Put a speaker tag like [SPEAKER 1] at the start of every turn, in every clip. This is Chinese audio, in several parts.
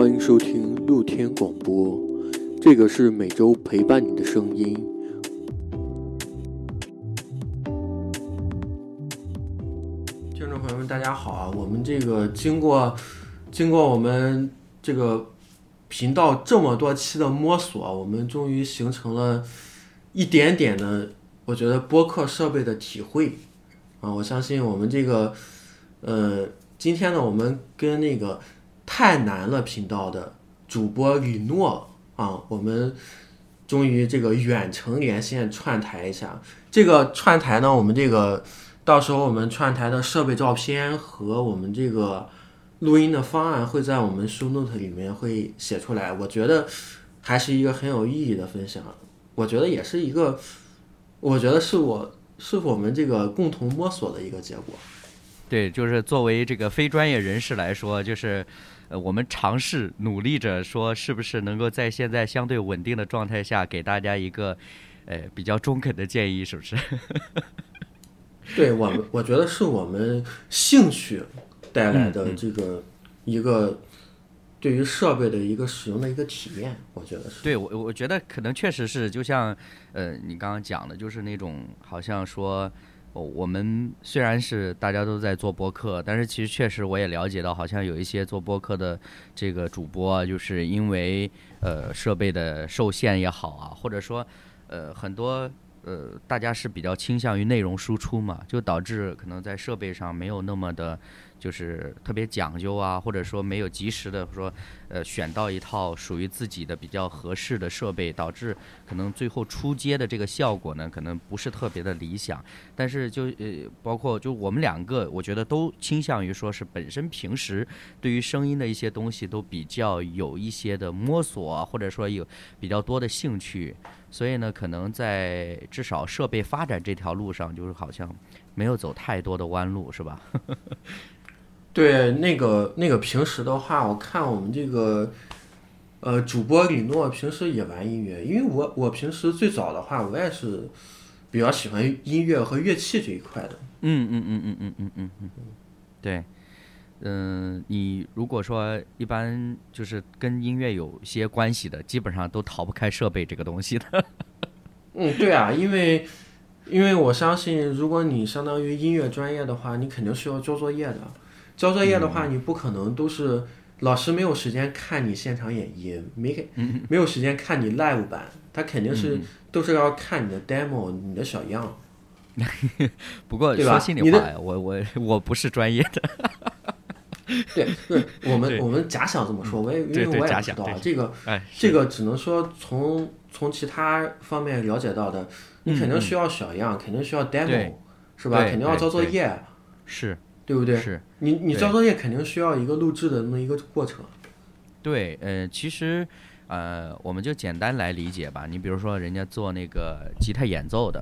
[SPEAKER 1] 欢迎收听露天广播，这个是每周陪伴你的声音。听众朋友们，大家好啊！我们这个经过经过我们这个频道这么多期的摸索，我们终于形成了一点点的，我觉得播客设备的体会啊！我相信我们这个呃，今天呢，我们跟那个太难了频道的主播李诺啊，我们终于这个远程连线串台一下。这个串台呢，我们这个到时候我们串台的设备照片和我们这个录音的方案会在我们 show note 里面会写出来。我觉得还是一个很有意义的分享，我觉得也是一个，我觉得是我是我们这个共同摸索的一个结果。
[SPEAKER 2] 对，就是作为这个非专业人士来说，就是，呃，我们尝试努力着说，是不是能够在现在相对稳定的状态下，给大家一个，呃，比较中肯的建议，是不是？
[SPEAKER 1] 对我们，我觉得是我们兴趣带来的这个一个对于设备的一个使用的一个体验，我觉得是。
[SPEAKER 2] 对我，我觉得可能确实是，就像，呃，你刚刚讲的，就是那种好像说。哦，我们虽然是大家都在做播客，但是其实确实我也了解到，好像有一些做播客的这个主播，就是因为呃设备的受限也好啊，或者说呃很多呃大家是比较倾向于内容输出嘛，就导致可能在设备上没有那么的。就是特别讲究啊，或者说没有及时的说，呃，选到一套属于自己的比较合适的设备，导致可能最后出街的这个效果呢，可能不是特别的理想。但是就呃，包括就我们两个，我觉得都倾向于说是本身平时对于声音的一些东西都比较有一些的摸索，或者说有比较多的兴趣，所以呢，可能在至少设备发展这条路上，就是好像没有走太多的弯路，是吧？
[SPEAKER 1] 对，那个那个平时的话，我看我们这个，呃，主播李诺平时也玩音乐，因为我我平时最早的话，我也是比较喜欢音乐和乐器这一块的。
[SPEAKER 2] 嗯嗯嗯嗯嗯嗯嗯嗯，对，嗯，你如果说一般就是跟音乐有些关系的，基本上都逃不开设备这个东西的。
[SPEAKER 1] 嗯，对啊，因为因为我相信，如果你相当于音乐专业的话，你肯定是要交作业的。交作业的话，你不可能都是老师没有时间看你现场演绎，没给没有时间看你 live 版，他肯定是都是要看你的 demo，你的小样。
[SPEAKER 2] 不过说心里话呀，我我我不是专业的。
[SPEAKER 1] 对对，我们我们假想这么说，我也因为我也不知道这个，这个只能说从从其他方面了解到的，你肯定需要小样，肯定需要 demo，是吧？肯定要交作业。
[SPEAKER 2] 是。
[SPEAKER 1] 对不对？
[SPEAKER 2] 是
[SPEAKER 1] 你你交作业肯定需要一个录制的那么一个过程。
[SPEAKER 2] 对，呃，其实，呃，我们就简单来理解吧。你比如说，人家做那个吉他演奏的，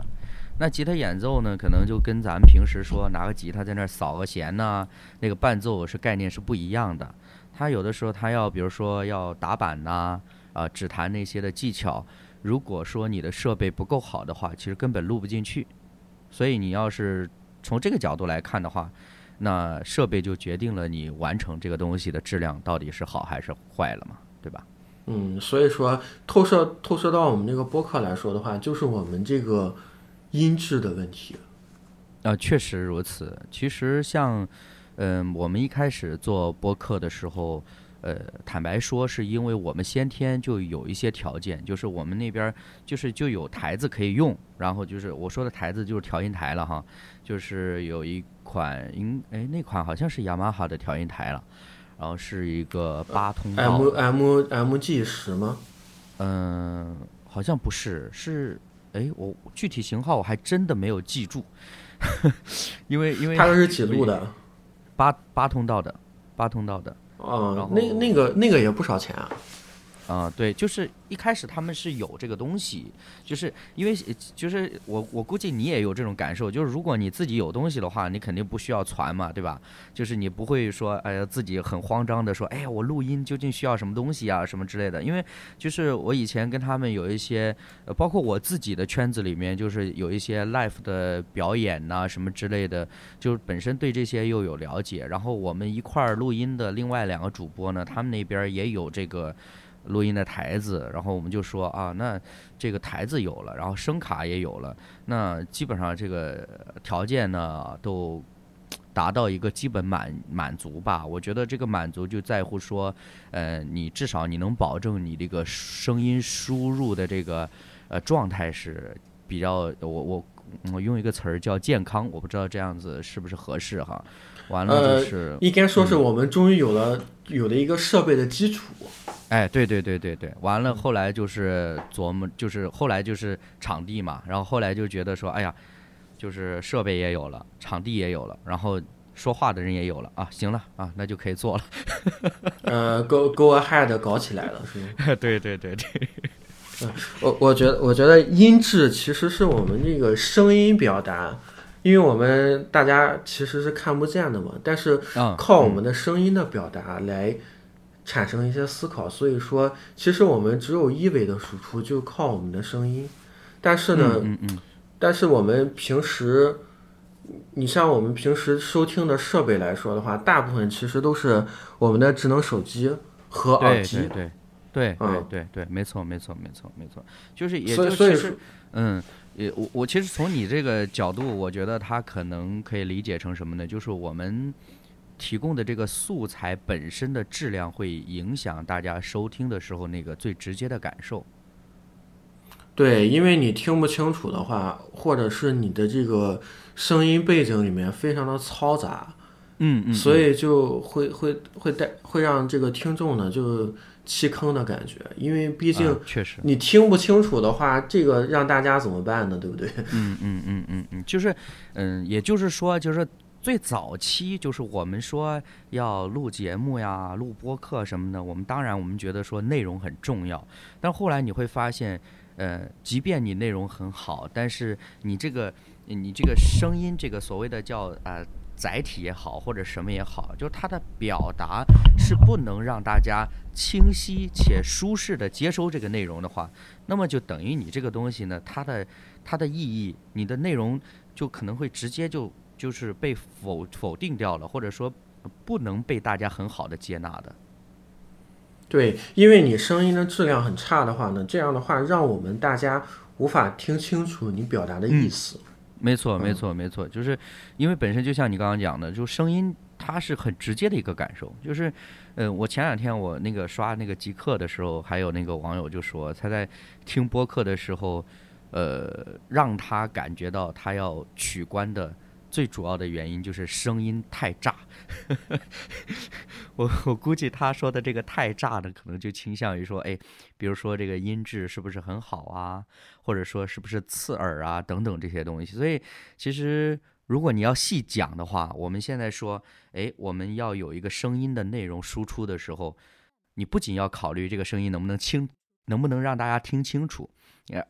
[SPEAKER 2] 那吉他演奏呢，可能就跟咱们平时说拿个吉他在那儿扫个弦呐，那个伴奏是概念是不一样的。他有的时候他要，比如说要打板呐，啊，指弹那些的技巧，如果说你的设备不够好的话，其实根本录不进去。所以你要是从这个角度来看的话，那设备就决定了你完成这个东西的质量到底是好还是坏了嘛，对吧？
[SPEAKER 1] 嗯，所以说透射透射到我们这个播客来说的话，就是我们这个音质的问题。
[SPEAKER 2] 啊，确实如此。其实像，嗯，我们一开始做播客的时候，呃，坦白说，是因为我们先天就有一些条件，就是我们那边就是就有台子可以用，然后就是我说的台子就是调音台了哈，就是有一。款应哎，那款好像是雅马哈的调音台了，然后是一个八通道。
[SPEAKER 1] M M M G 十吗？
[SPEAKER 2] 嗯，好像不是，是哎，我具体型号我还真的没有记住，因为因为
[SPEAKER 1] 它是几路的？
[SPEAKER 2] 八八通道的，八通道的。
[SPEAKER 1] 哦，那那个那个也不少钱啊。
[SPEAKER 2] 啊，对，就是一开始他们是有这个东西，就是因为就是我我估计你也有这种感受，就是如果你自己有东西的话，你肯定不需要传嘛，对吧？就是你不会说哎呀自己很慌张的说，哎呀我录音究竟需要什么东西啊什么之类的，因为就是我以前跟他们有一些，呃，包括我自己的圈子里面，就是有一些 live 的表演呐什么之类的，就是本身对这些又有了解，然后我们一块儿录音的另外两个主播呢，他们那边也有这个。录音的台子，然后我们就说啊，那这个台子有了，然后声卡也有了，那基本上这个条件呢都达到一个基本满满足吧。我觉得这个满足就在乎说，呃，你至少你能保证你这个声音输入的这个呃状态是比较，我我我用一个词儿叫健康，我不知道这样子是不是合适哈。完了就是，
[SPEAKER 1] 应该说是我们终于有了有了一个设备的基础。
[SPEAKER 2] 哎，对对对对对，完了后来就是琢磨，就是后来就是场地嘛，然后后来就觉得说，哎呀，就是设备也有了，场地也有了，然后说话的人也有了啊，行了啊，那就可以做了。
[SPEAKER 1] 呃，go go ahead，搞起来了是吗？
[SPEAKER 2] 对对对对。
[SPEAKER 1] 嗯，我我觉得我觉得音质其实是我们这个声音表达，因为我们大家其实是看不见的嘛，但是靠我们的声音的表达来。产生一些思考，所以说，其实我们只有一维的输出，就靠我们的声音。但是
[SPEAKER 2] 呢，
[SPEAKER 1] 嗯嗯，但是我们平时，你像我们平时收听的设备来说的话，大部分其实都是我们的智能手机和耳机。
[SPEAKER 2] 对对对对对对，没错没错没错没错，就是也就其实，嗯，也我我其实从你这个角度，我觉得它可能可以理解成什么呢？就是我们。提供的这个素材本身的质量会影响大家收听的时候那个最直接的感受。
[SPEAKER 1] 对，因为你听不清楚的话，或者是你的这个声音背景里面非常的嘈杂，
[SPEAKER 2] 嗯嗯，
[SPEAKER 1] 所以就会会会带会让这个听众呢就弃坑的感觉，因为毕竟
[SPEAKER 2] 确实
[SPEAKER 1] 你听不清楚的话，这个让大家怎么办呢？对不对？
[SPEAKER 2] 嗯嗯嗯嗯嗯，就是嗯，也就是说就是。最早期就是我们说要录节目呀、录播客什么的，我们当然我们觉得说内容很重要，但后来你会发现，呃，即便你内容很好，但是你这个你这个声音这个所谓的叫啊载体也好或者什么也好，就是它的表达是不能让大家清晰且舒适的接收这个内容的话，那么就等于你这个东西呢，它的它的意义，你的内容就可能会直接就。就是被否否定掉了，或者说不能被大家很好的接纳的。
[SPEAKER 1] 对，因为你声音的质量很差的话呢，这样的话让我们大家无法听清楚你表达的意思。
[SPEAKER 2] 没错，没错，没错，就是因为本身就像你刚刚讲的，就声音它是很直接的一个感受。就是，嗯，我前两天我那个刷那个极客的时候，还有那个网友就说他在听播客的时候，呃，让他感觉到他要取关的。最主要的原因就是声音太炸，我我估计他说的这个太炸呢，可能就倾向于说，哎，比如说这个音质是不是很好啊，或者说是不是刺耳啊等等这些东西。所以其实如果你要细讲的话，我们现在说，哎，我们要有一个声音的内容输出的时候，你不仅要考虑这个声音能不能清，能不能让大家听清楚，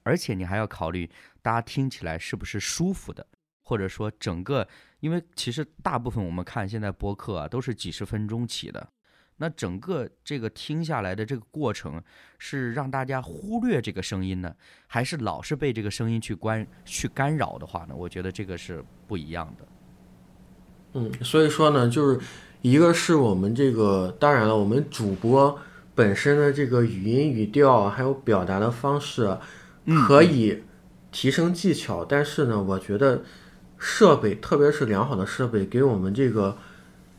[SPEAKER 2] 而且你还要考虑大家听起来是不是舒服的。或者说整个，因为其实大部分我们看现在播客啊都是几十分钟起的，那整个这个听下来的这个过程是让大家忽略这个声音呢，还是老是被这个声音去关去干扰的话呢？我觉得这个是不一样的。
[SPEAKER 1] 嗯，所以说呢，就是一个是我们这个，当然了，我们主播本身的这个语音语调还有表达的方式可以提升技巧，但是呢，我觉得。设备，特别是良好的设备，给我们这个，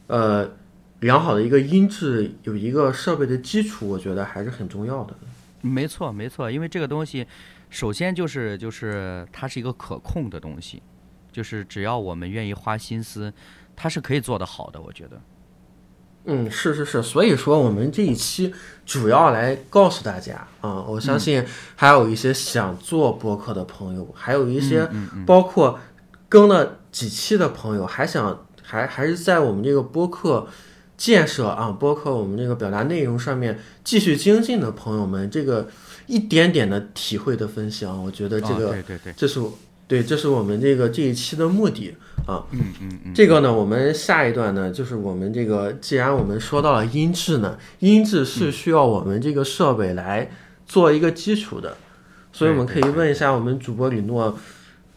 [SPEAKER 1] 呃，良好的一个音质，有一个设备的基础，我觉得还是很重要的。
[SPEAKER 2] 没错，没错，因为这个东西，首先就是就是它是一个可控的东西，就是只要我们愿意花心思，它是可以做得好的。我觉得。
[SPEAKER 1] 嗯，是是是，所以说我们这一期主要来告诉大家啊，我相信还有一些想做播客的朋友，还有一些包括。更了几期的朋友还想还还是在我们这个播客建设啊，播客我们这个表达内容上面继续精进的朋友们，这个一点点的体会的分享，我觉得这
[SPEAKER 2] 啊
[SPEAKER 1] 个
[SPEAKER 2] 对对对，
[SPEAKER 1] 这是我对，这是我们这个这一期的目的啊。
[SPEAKER 2] 嗯嗯嗯，
[SPEAKER 1] 这个呢，我们下一段呢，就是我们这个，既然我们说到了音质呢，音质是需要我们这个设备来做一个基础的，所以我们可以问一下我们主播李诺，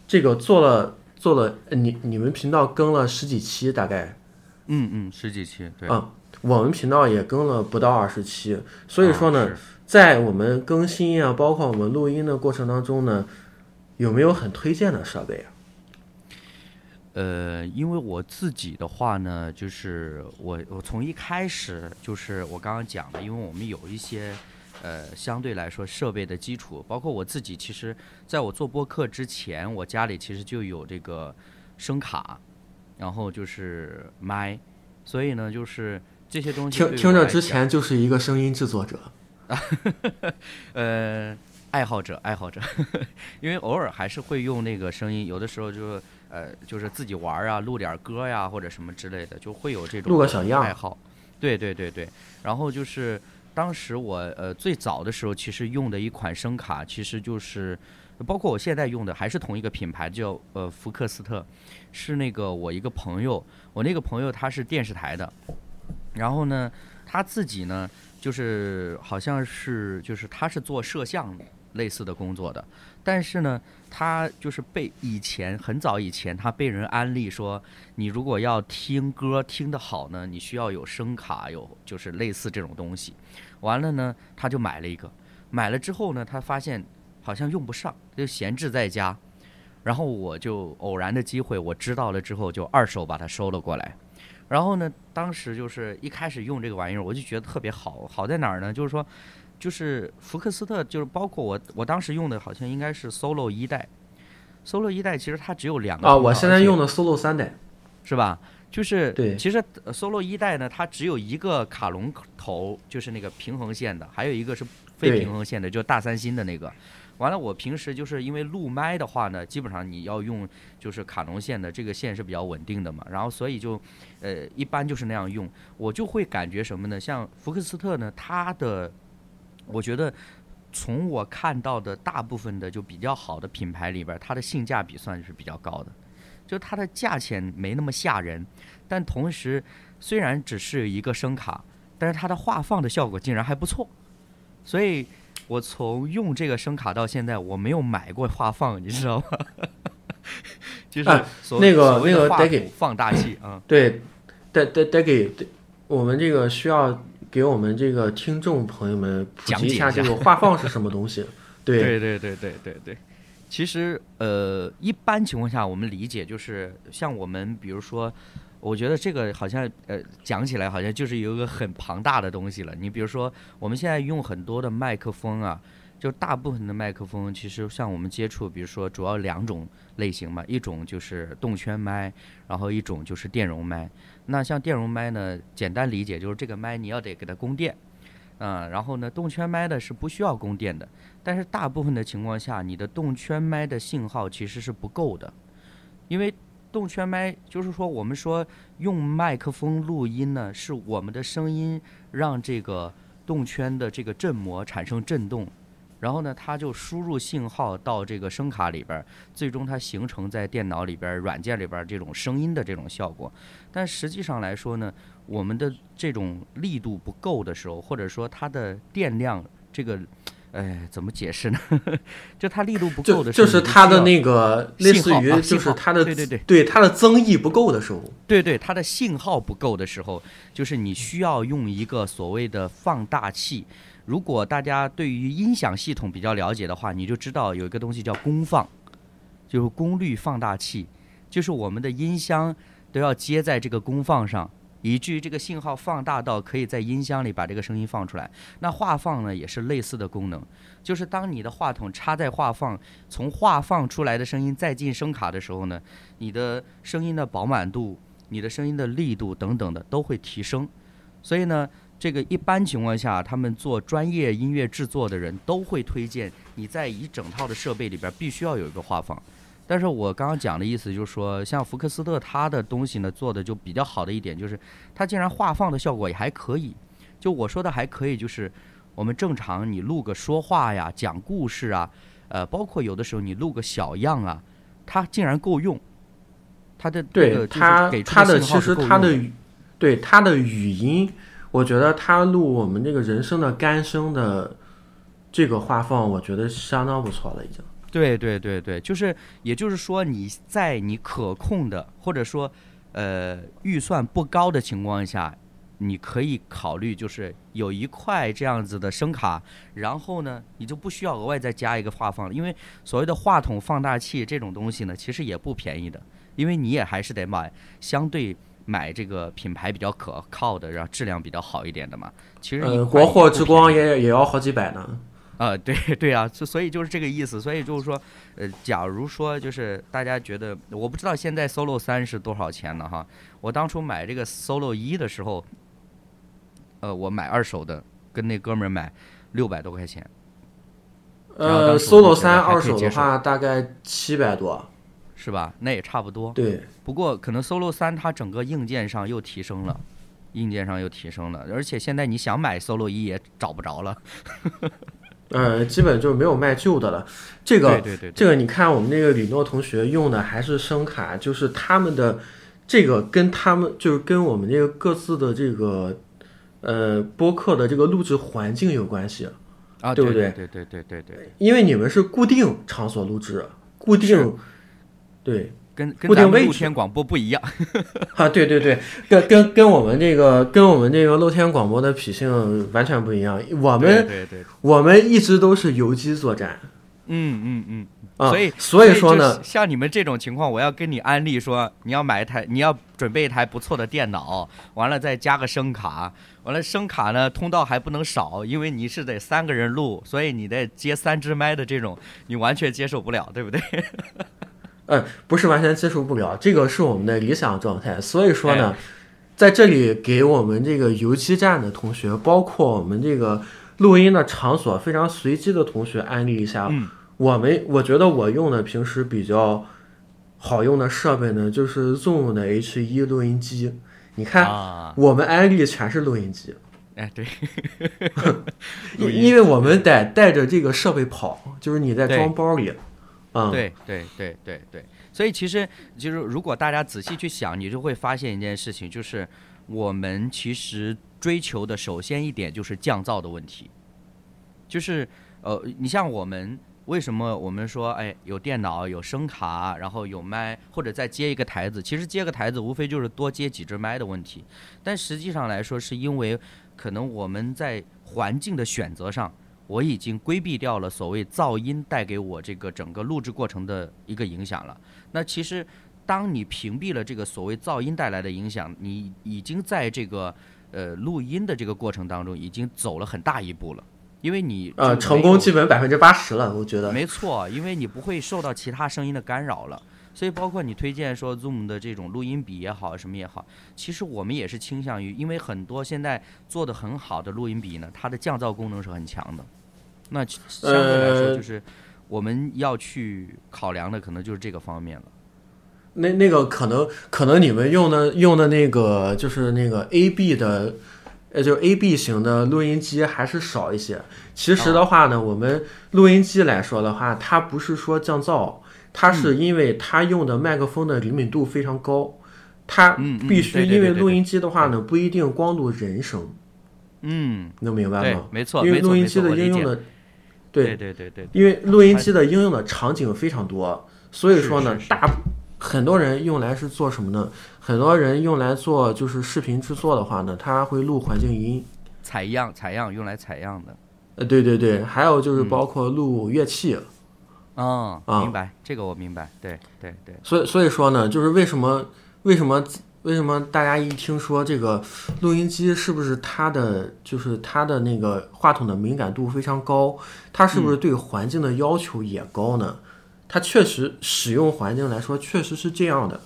[SPEAKER 1] 这个做了做了，呃你你们频道更了十几期大概，
[SPEAKER 2] 嗯嗯十几期，对，
[SPEAKER 1] 啊，我们频道也更了不到二十期，所以说呢，
[SPEAKER 2] 啊
[SPEAKER 1] 在我们更新啊，包括我们录音的过程当中呢，有没有很推荐的设备啊？
[SPEAKER 2] 呃，因为我自己的话呢，就是我我从一开始就是我刚刚讲的，因为我们有一些呃相对来说设备的基础，包括我自己，其实在我做播客之前，我家里其实就有这个声卡，然后就是麦，所以呢，就是这些东西对于
[SPEAKER 1] 听听着之前就是一个声音制作者，
[SPEAKER 2] 呃，爱好者，爱好者，因为偶尔还是会用那个声音，有的时候就呃，就是自己玩儿啊，录点歌呀、或者什么之类的，就会有这种
[SPEAKER 1] 录个小样
[SPEAKER 2] 爱好。对对对对，然后就是当时我呃最早的时候，其实用的一款声卡，其实就是包括我现在用的还是同一个品牌，叫呃福克斯特，是那个我一个朋友，我那个朋友他是电视台的，然后呢他自己呢就是好像是就是他是做摄像的类似的工作的，但是呢他就是被以前很早以前他被人安利说，你如果要听歌听得好呢，你需要有声卡，有就是类似这种东西。完了呢，他就买了一个，买了之后呢，他发现好像用不上，就闲置在家。然后我就偶然的机会，我知道了之后，就二手把它收了过来。然后呢，当时就是一开始用这个玩意儿，我就觉得特别好，好在哪儿呢？就是说，就是福克斯特，就是包括我，我当时用的好像应该是 Solo 一代，Solo 一代其实它只有两个
[SPEAKER 1] 啊，我现在用的 Solo 三代，
[SPEAKER 2] 是吧？就是
[SPEAKER 1] 对
[SPEAKER 2] 其实呃 Solo 一代呢，它只有一个卡龙头，就是那个平衡线的，还有一个是非平衡线的，就大三星的那个。完了，我平时就是因为录麦的话呢，基本上你要用就是卡农线的，这个线是比较稳定的嘛，然后所以就呃一般就是那样用，我就会感觉什么呢？像福克斯特呢，它的我觉得从我看到的大部分的就比较好的品牌里边，它的性价比算是比较高的，就它的价钱没那么吓人，但同时虽然只是一个声卡，但是它的画放的效果竟然还不错，所以我从用这个声卡到现在，我没有买过画放，你知道吗？就是
[SPEAKER 1] 那个那个得给
[SPEAKER 2] 放大器啊，
[SPEAKER 1] 对，得得得给我们这个需要给我们这个听众朋友们普及一下
[SPEAKER 2] 讲一下
[SPEAKER 1] 这个画放是什么东西。对，
[SPEAKER 2] 对对对对对对。其实呃，一般情况下，我们理解就是像我们比如说，我觉得这个好像呃讲起来好像就是有一个很庞大的东西了。你比如说，我们现在用很多的麦克风啊，就大部分的麦克风，其实像我们接触，比如说主要两种类型嘛，一种就是动圈麦，然后一种就是电容麦。那像电容麦呢，简单理解就是这个麦你要得给它供电，啊、然后呢动圈麦呢是不需要供电的。但是大部分的情况下，你的动圈麦的信号其实是不够的，因为动圈麦就是说我们说用麦克风录音呢，是我们的声音让这个动圈的这个振膜产生震动，然后呢，它就输入信号到这个声卡里边，最终它形成在电脑里边、软件里边这种声音的这种效果。但实际上来说呢，我们的这种力度不够的时候，或者说它的电量这个。哎，怎么解释呢？就它力度不够的时候，
[SPEAKER 1] 就是它的那个类似于就是它的
[SPEAKER 2] 对对对
[SPEAKER 1] 对它的增益不够的时候，
[SPEAKER 2] 对对，它的信号不够的时候，就是你需要用一个所谓的放大器。如果大家对于音响系统比较了解的话，你就知道有一个东西叫功放，就是功率放大器，就是我们的音箱都要接在这个功放上，以至于这个信号放大到可以在音箱里把这个声音放出来。那话放呢，也是类似的功能，就是当你的话筒插在话放，从话放出来的声音再进声卡的时候呢，你的声音的饱满度、你的声音的力度等等的都会提升。所以呢，这个一般情况下，他们做专业音乐制作的人都会推荐你在一整套的设备里边必须要有一个话放。但是我刚刚讲的意思就是说，像福克斯特他的东西呢做的就比较好的一点，就是它竟然画放的效果也还可以。就我说的还可以，就是我们正常你录个说话呀、讲故事啊，呃，包括有的时候你录个小样啊，它竟然够用。它的
[SPEAKER 1] 对它它的其实它的对它的语音，我觉得它录我们这个人声的干声的这个画放，我觉得相当不错了，已经。
[SPEAKER 2] 对对对对，就是也就是说你在你可控的或者说呃预算不高的情况下。你可以考虑，就是有一块这样子的声卡，然后呢，你就不需要额外再加一个话放了，因为所谓的话筒放大器这种东西呢，其实也不便宜的，因为你也还是得买相对买这个品牌比较可靠的，然后质量比较好一点的嘛。其实，
[SPEAKER 1] 呃，国货之光也也要好几百呢。
[SPEAKER 2] 啊，对对啊，所所以就是这个意思。所以就是说，呃，假如说就是大家觉得，我不知道现在 Solo 三是多少钱呢？哈，我当初买这个 Solo 一的时候。呃，我买二手的，跟那哥们儿买六百多块钱。
[SPEAKER 1] 呃，Solo 三二手的话大概七百多，
[SPEAKER 2] 是吧？那也差不多。
[SPEAKER 1] 对。
[SPEAKER 2] 不过可能 Solo 三它整个硬件上又提升了，硬件上又提升了，而且现在你想买 Solo 一也找不着了。
[SPEAKER 1] 呃，基本就没有卖旧的了。这个，
[SPEAKER 2] 对对对，
[SPEAKER 1] 这个你看我们那个李诺同学用的还是声卡，就是他们的这个跟他们就是跟我们这个各自的这个。呃，播客的这个录制环境有关系，
[SPEAKER 2] 啊，
[SPEAKER 1] 对不
[SPEAKER 2] 对？对对对对对。
[SPEAKER 1] 因为你们是固定场所录制，固定，对，
[SPEAKER 2] 跟
[SPEAKER 1] 固定位
[SPEAKER 2] 露天广播不一样。
[SPEAKER 1] 啊，对对对，跟跟跟我们这个跟我们这个露天广播的脾性完全不一样。我们
[SPEAKER 2] 对对，
[SPEAKER 1] 我们一直都是游击作战。
[SPEAKER 2] 嗯嗯嗯。
[SPEAKER 1] 所
[SPEAKER 2] 以
[SPEAKER 1] 所以说呢，
[SPEAKER 2] 像你们这种情况，我要跟你安利说，你要买一台，你要准备一台不错的电脑，完了再加个声卡，完了声卡呢通道还不能少，因为你是得三个人录，所以你得接三支麦的这种，你完全接受不了，对不对？
[SPEAKER 1] 嗯，不是完全接受不了，这个是我们的理想状态。所以说呢，在这里给我们这个游击战的同学，包括我们这个录音的场所非常随机的同学，安利一下。
[SPEAKER 2] 嗯。
[SPEAKER 1] 我们我觉得我用的平时比较好用的设备呢，就是 Zoom 的 H1 录音机。你看，我们安利全是录音机。
[SPEAKER 2] 哎，对，
[SPEAKER 1] 因因为我们得带着这个设备跑，就是你在装包里。
[SPEAKER 2] 对对对对对。所以其实就是如果大家仔细去想，你就会发现一件事情，就是我们其实追求的首先一点就是降噪的问题。就是呃，你像我们。为什么我们说，哎，有电脑、有声卡，然后有麦，或者再接一个台子？其实接个台子，无非就是多接几支麦的问题。但实际上来说，是因为可能我们在环境的选择上，我已经规避掉了所谓噪音带给我这个整个录制过程的一个影响了。那其实，当你屏蔽了这个所谓噪音带来的影响，你已经在这个呃录音的这个过程当中，已经走了很大一步了。因为你
[SPEAKER 1] 呃成功基本百分之八十了，我觉得
[SPEAKER 2] 没错，因为你不会受到其他声音的干扰了，所以包括你推荐说 Zoom 的这种录音笔也好，什么也好，其实我们也是倾向于，因为很多现在做的很好的录音笔呢，它的降噪功能是很强的，那相对来说就是我们要去考量的可能就是这个方面了。
[SPEAKER 1] 那那个可能可能你们用的用的那个就是那个 AB 的。呃，就 A B 型的录音机还是少一些。其实的话呢，我们录音机来说的话，它不是说降噪，它是因为它用的麦克风的灵敏度非常高，它必须因为录音机的话呢，不一定光录人声。
[SPEAKER 2] 嗯，
[SPEAKER 1] 能明白吗？
[SPEAKER 2] 没错，
[SPEAKER 1] 因为录音机的应用的，
[SPEAKER 2] 对对对对，
[SPEAKER 1] 因为录音机的应用的场景非常多，所以说呢，大很多人用来是做什么呢？很多人用来做就是视频制作的话呢，他会录环境音，
[SPEAKER 2] 采样采样用来采样的。
[SPEAKER 1] 呃，对对对，还有就是包括录乐器。
[SPEAKER 2] 嗯，
[SPEAKER 1] 啊，
[SPEAKER 2] 明白，这个我明白。对对对。
[SPEAKER 1] 所以所以说呢，就是为什么为什么为什么大家一听说这个录音机是不是它的就是它的那个话筒的敏感度非常高，它是不是对环境的要求也高呢？它确实使用环境来说确实是这样的。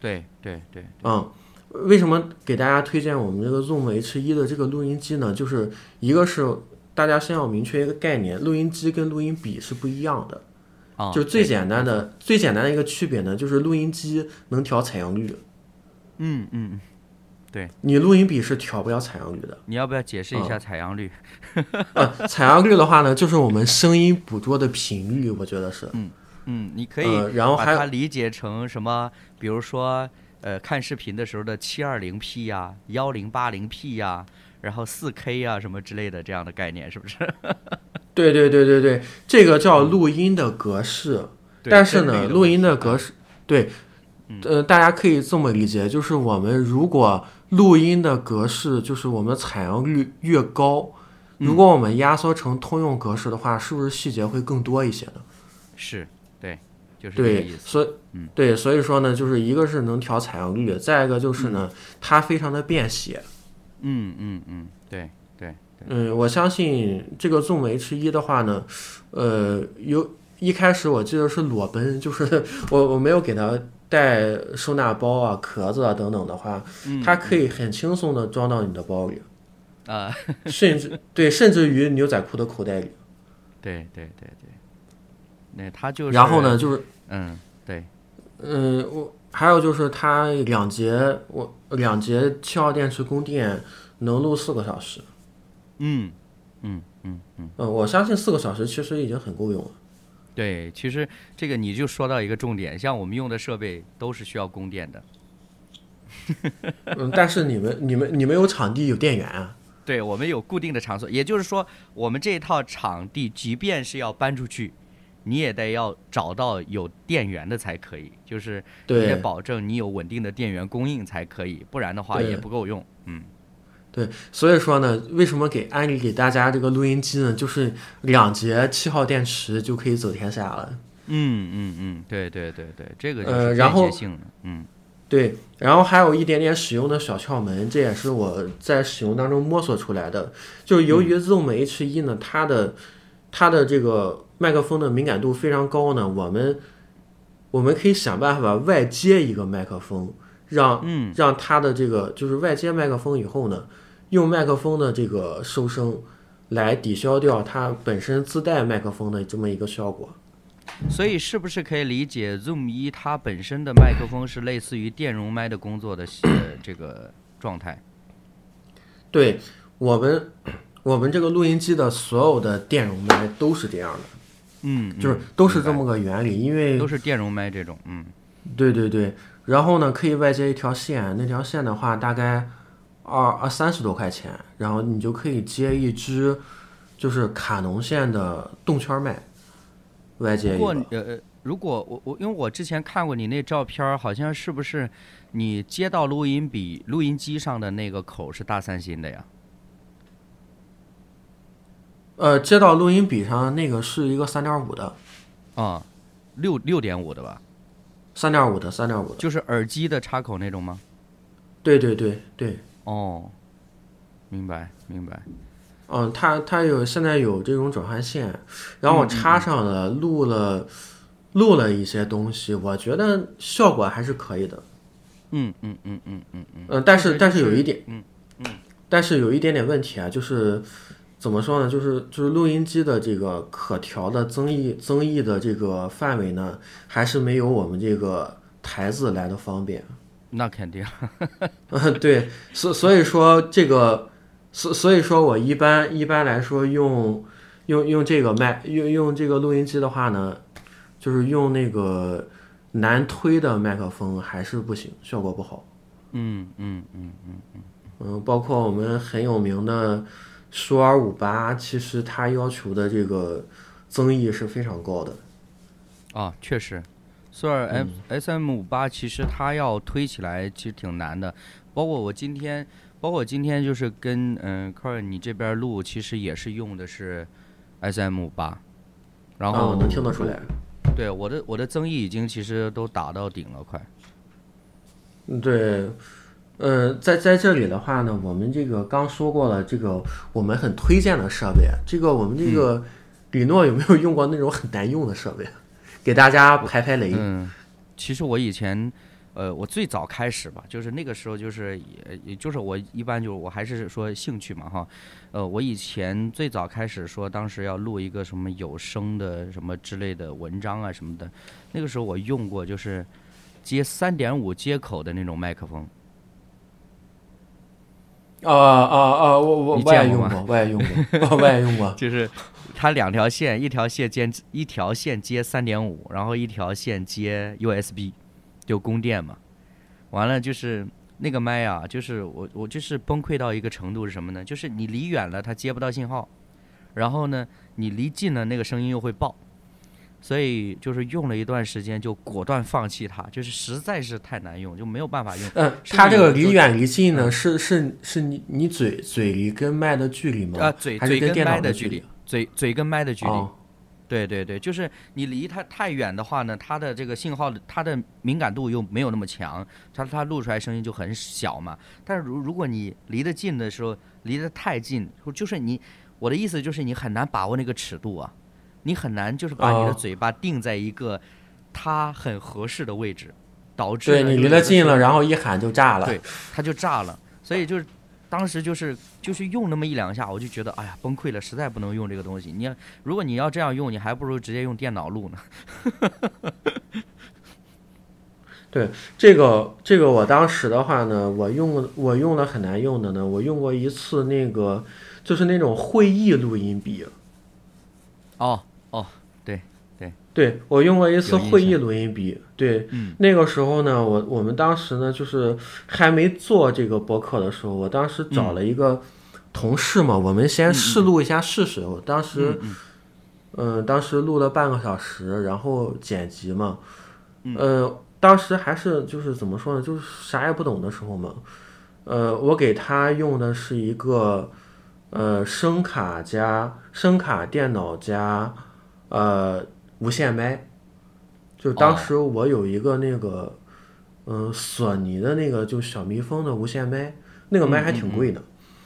[SPEAKER 2] 对对对，
[SPEAKER 1] 嗯，为什么给大家推荐我们这个 Zoom H1 的这个录音机呢？就是一个是大家先要明确一个概念，录音机跟录音笔是不一样的。
[SPEAKER 2] 啊，
[SPEAKER 1] 就最简单的最简单的一个区别呢，就是录音机能调采样率，
[SPEAKER 2] 嗯嗯嗯，
[SPEAKER 1] 你录音笔是调不了采样率的。
[SPEAKER 2] 你要不要解释一
[SPEAKER 1] 哦
[SPEAKER 2] 下采样率？
[SPEAKER 1] 呃，采样率的话呢，就是我们声音捕捉的频率，我觉得是。
[SPEAKER 2] 嗯嗯，你可以
[SPEAKER 1] 呃，然后
[SPEAKER 2] 把
[SPEAKER 1] 还有
[SPEAKER 2] 它理解成什么？比如说，呃，看视频的时候的七二零 P 呀、幺零八零 P 呀，然后四 K 呀什么之类的这样的概念，是不是？
[SPEAKER 1] 对对对对对，这个叫录音的格式。
[SPEAKER 2] 对
[SPEAKER 1] 但是呢，录音的格式，对，呃，大家可以这么理解，就是我们如果录音的格式，就是我们采样率越高，如果我们压缩成通用格式的话，是不是细节会更多一些呢？
[SPEAKER 2] 是，对，就是这个
[SPEAKER 1] 对
[SPEAKER 2] 意，思。
[SPEAKER 1] 所以，对，所以说呢，就是一个是能调采样率，再一个就是呢，它非常的便携。
[SPEAKER 2] 嗯嗯嗯，对对对，
[SPEAKER 1] 嗯，我相信这个 Zoom H 一的话呢，呃，有一开始我记得是裸奔，就是 我我没有给它带收纳包啊、壳子啊等等的话，它可以很轻松的装到你的包里，
[SPEAKER 2] 啊、
[SPEAKER 1] 甚至对，甚至于牛仔裤的口袋里。
[SPEAKER 2] 对对对对，那它就是。
[SPEAKER 1] 然后呢，？就是
[SPEAKER 2] 嗯，对，
[SPEAKER 1] 嗯，我还有就是它两节我两节七号电池供电能录四个小时。
[SPEAKER 2] 嗯嗯嗯嗯，
[SPEAKER 1] 嗯，我相信四个小时其实已经很够用了。
[SPEAKER 2] 对，其实这个你就说到一个重点，像我们用的设备都是需要供电的。
[SPEAKER 1] 嗯，但是你们你们你们有场地有电源啊。
[SPEAKER 2] 对我们有固定的场所，也就是说，我们这一套场地，即便是要搬出去，你也得要找到有电源的才可以，就是你得保证你有稳定的电源供应才可以，不然的话也不够用。嗯，
[SPEAKER 1] 对，所以说呢，为什么给安利给大家这个录音机呢？就是两节七号电池就可以走天下了。
[SPEAKER 2] 嗯嗯嗯，对对对对，这个
[SPEAKER 1] 呃然后。
[SPEAKER 2] 嗯
[SPEAKER 1] 对，然后还有一点点使用的小窍门，这也是我在使用当中摸索出来的。就是由于 Zoom H 一呢，它的它的这个麦克风的敏感度非常高呢，我们我们可以想办法外接一个麦克风，让
[SPEAKER 2] 嗯
[SPEAKER 1] 让它的这个就是外接麦克风以后呢，用麦克风的这个收声来抵消掉它本身自带麦克风的这么一个效果。
[SPEAKER 2] 所以是不是可以理解 Zoom 一它本身的麦克风是类似于电容麦的工作的呃这个状态？
[SPEAKER 1] 对我们我们这个录音机的所有的电容麦都是这样的，
[SPEAKER 2] 嗯，
[SPEAKER 1] 就是
[SPEAKER 2] 嗯
[SPEAKER 1] 都是这么个原理。因为
[SPEAKER 2] 都是电容麦这种。嗯
[SPEAKER 1] 对对对，然后呢可以外接一条线，那条线的话大概二二三十多块钱，然后你就可以接一支就是卡农线的动圈麦，外接一个。
[SPEAKER 2] 呃，呃如果我我因为我之前看过你那照片，好像是不是你接到录音笔录音机上的那个口是大三星的呀？
[SPEAKER 1] 呃，接到录音笔上那个是一个三点五的，
[SPEAKER 2] 啊、六六点五的吧？
[SPEAKER 1] 三点五的，三点五的。
[SPEAKER 2] 就是耳机的插口那种吗？
[SPEAKER 1] 对对对对，
[SPEAKER 2] 哦，明白明白。
[SPEAKER 1] 嗯，它它有现在有这种转换线，然后我插上了，录了录了一些东西，我觉得效果还是可以的。
[SPEAKER 2] 嗯嗯嗯嗯嗯嗯。
[SPEAKER 1] 嗯，但是但是有一点，
[SPEAKER 2] 嗯
[SPEAKER 1] 但是有一点点问题啊，就是怎么说呢？就是就是录音机的这个可调的增益增益的这个范围呢，还是没有我们这个台子来的方便。
[SPEAKER 2] 那肯定。
[SPEAKER 1] 嗯，对，所所以说这个，所所以说我一般一般来说用用用这个麦用用这个录音机的话呢，就是用那个难推的麦克风还是不行，效果不好。
[SPEAKER 2] 嗯嗯嗯嗯。
[SPEAKER 1] 嗯，包括我们很有名的舒尔五八，其实它要求的这个增益是非常高的。
[SPEAKER 2] 啊，确实，索尔 M S M 五八其实它要推起来其实挺难的，包括我今天，包括我今天就是跟嗯 c o r 你这边录，其实也是用的是 S M 五八，然后、
[SPEAKER 1] 哦能听得出来。
[SPEAKER 2] 对我的我的增益已经其实都打到顶了，快。
[SPEAKER 1] 嗯，对，呃，在在这里的话呢，我们这个刚说过了，这个我们很推荐的设备，这个我们这个李诺有没有用过那种很难用的设备？给大家排排雷。
[SPEAKER 2] 嗯，其实我以前呃，我最早开始吧，就是那个时候就是也也就是我一般就是我还是说兴趣嘛哈，呃，我以前最早开始说当时要录一个什么有声的什么之类的文章啊什么的，那个时候我用过就是接三点五接口的那种麦克风。
[SPEAKER 1] 啊啊啊！我我我也用过，我也用过，我也用过。
[SPEAKER 2] 就是它两条线，一条线接一条线接三点五，然后一条线接 USB，就供电嘛。完了就是那个麦啊，就是我我就是崩溃到一个程度是什么呢？就是你离远了它接不到信号，然后呢你离近了那个声音又会爆。所以就是用了一段时间，就果断放弃它，就是实在是太难用，就没有办法用。
[SPEAKER 1] 嗯，它这个离远离近呢，是是是你你嘴嘴离跟麦的距离吗？
[SPEAKER 2] 啊，嘴嘴跟麦
[SPEAKER 1] 的
[SPEAKER 2] 距离，嘴嘴跟麦的距离。对对对，就是你离它太远的话呢，它的这个信号它的敏感度又没有那么强，它它录出来声音就很小嘛。但是如如果你离得近的时候，离得太近，就是你我的意思就是你很难把握那个尺度啊。你很难就是把你的嘴巴定在一个它很合适的位置，导致
[SPEAKER 1] 对你离得近了，然后一喊就炸了，
[SPEAKER 2] 对，它就炸了。所以就是当时就是就是用那么一两下，我就觉得哎呀崩溃了，实在不能用这个东西。你要如果你要这样用，你还不如直接用电脑录呢。
[SPEAKER 1] 对这个这个我当时的话呢，我用我用的很难用的呢，我用过一次那个就是那种会议录音笔。
[SPEAKER 2] 哦。哦，对
[SPEAKER 1] 我用过一次会议录音笔。对，
[SPEAKER 2] 嗯，
[SPEAKER 1] 那个时候呢，我我们当时呢，就是还没做这个博客的时候，我当时找了一个同事嘛，我们先试录一下试试。我当时，嗯，当时录了半个小时，然后剪辑嘛，呃，当时还是就是怎么说呢，就是啥也不懂的时候嘛，呃，我给他用的是一个呃声卡加声卡电脑加。呃，无线麦，就当时我有一个那个，嗯，索尼的那个就小蜜蜂的无线麦，那个麦还挺贵的，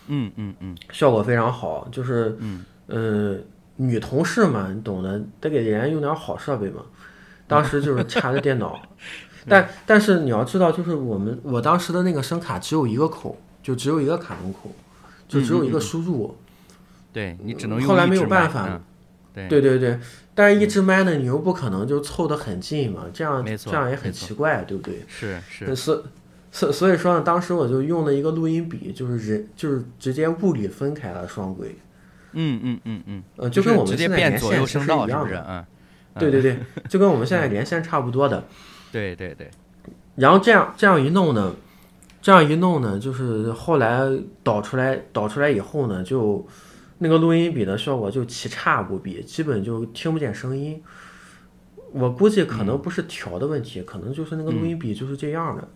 [SPEAKER 2] 嗯嗯嗯，
[SPEAKER 1] 效果非常好，就是，嗯，女同事嘛，你懂的，得给人家用点好设备嘛。当时就是插着电脑，但但是你要知道，就是我们我当时的那个声卡只有一个口，就只有一个卡农口，就只有一个输入，
[SPEAKER 2] 对你只能用
[SPEAKER 1] 后来没有办法。对对对，但是一支麦呢，你又不可能就凑得很近嘛，这样这样也很奇怪，对不对？
[SPEAKER 2] 是是，
[SPEAKER 1] 所所所以说呢，当时我就用了一个录音笔，就是人就是直接物理分开了双轨。
[SPEAKER 2] 嗯嗯嗯嗯，
[SPEAKER 1] 呃，就跟我们现在连线
[SPEAKER 2] 是一
[SPEAKER 1] 样
[SPEAKER 2] 的。嗯，
[SPEAKER 1] 对对对，就跟我们现在连线差不多的。
[SPEAKER 2] 对对对。
[SPEAKER 1] 然后这样这样一弄呢，这样一弄呢，就是后来导出来导出来以后呢，就。那个录音笔的效果就奇差无比，基本就听不见声音。我估计可能不是调的问题，可能就是那个录音笔就是这样的。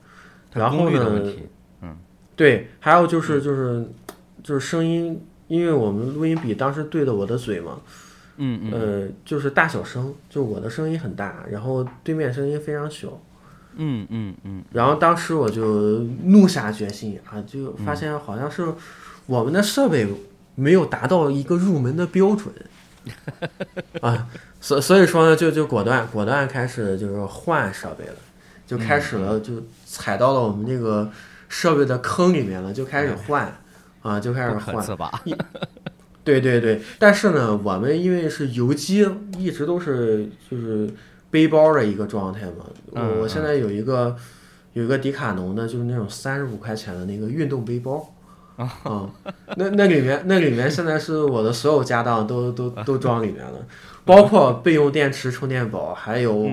[SPEAKER 1] 然后呢，
[SPEAKER 2] 嗯，
[SPEAKER 1] 对，还有就是就是就是声音，因为我们录音笔当时对着我的嘴嘛，
[SPEAKER 2] 嗯嗯，
[SPEAKER 1] 呃，就是大小声，就我的声音很大，然后对面声音非常小。
[SPEAKER 2] 嗯嗯嗯。
[SPEAKER 1] 然后当时我就怒下决心啊，就发现好像是我们的设备。没有达到一个入门的标准，啊，所所以说呢，就就果断果断开始就是换设备了，就开始了就踩到了我们这个设备的坑里面了，就开始换，啊，就开始换。对对对，但是呢，我们因为是游击，一直都是就是背包的一个状态嘛。我我现在有一个有一个迪卡侬的，就是那种三十五块钱的那个运动背包。啊，那那里面那里面现在是我的所有家当都都 都装里面了，包括备用电池、充电宝，还有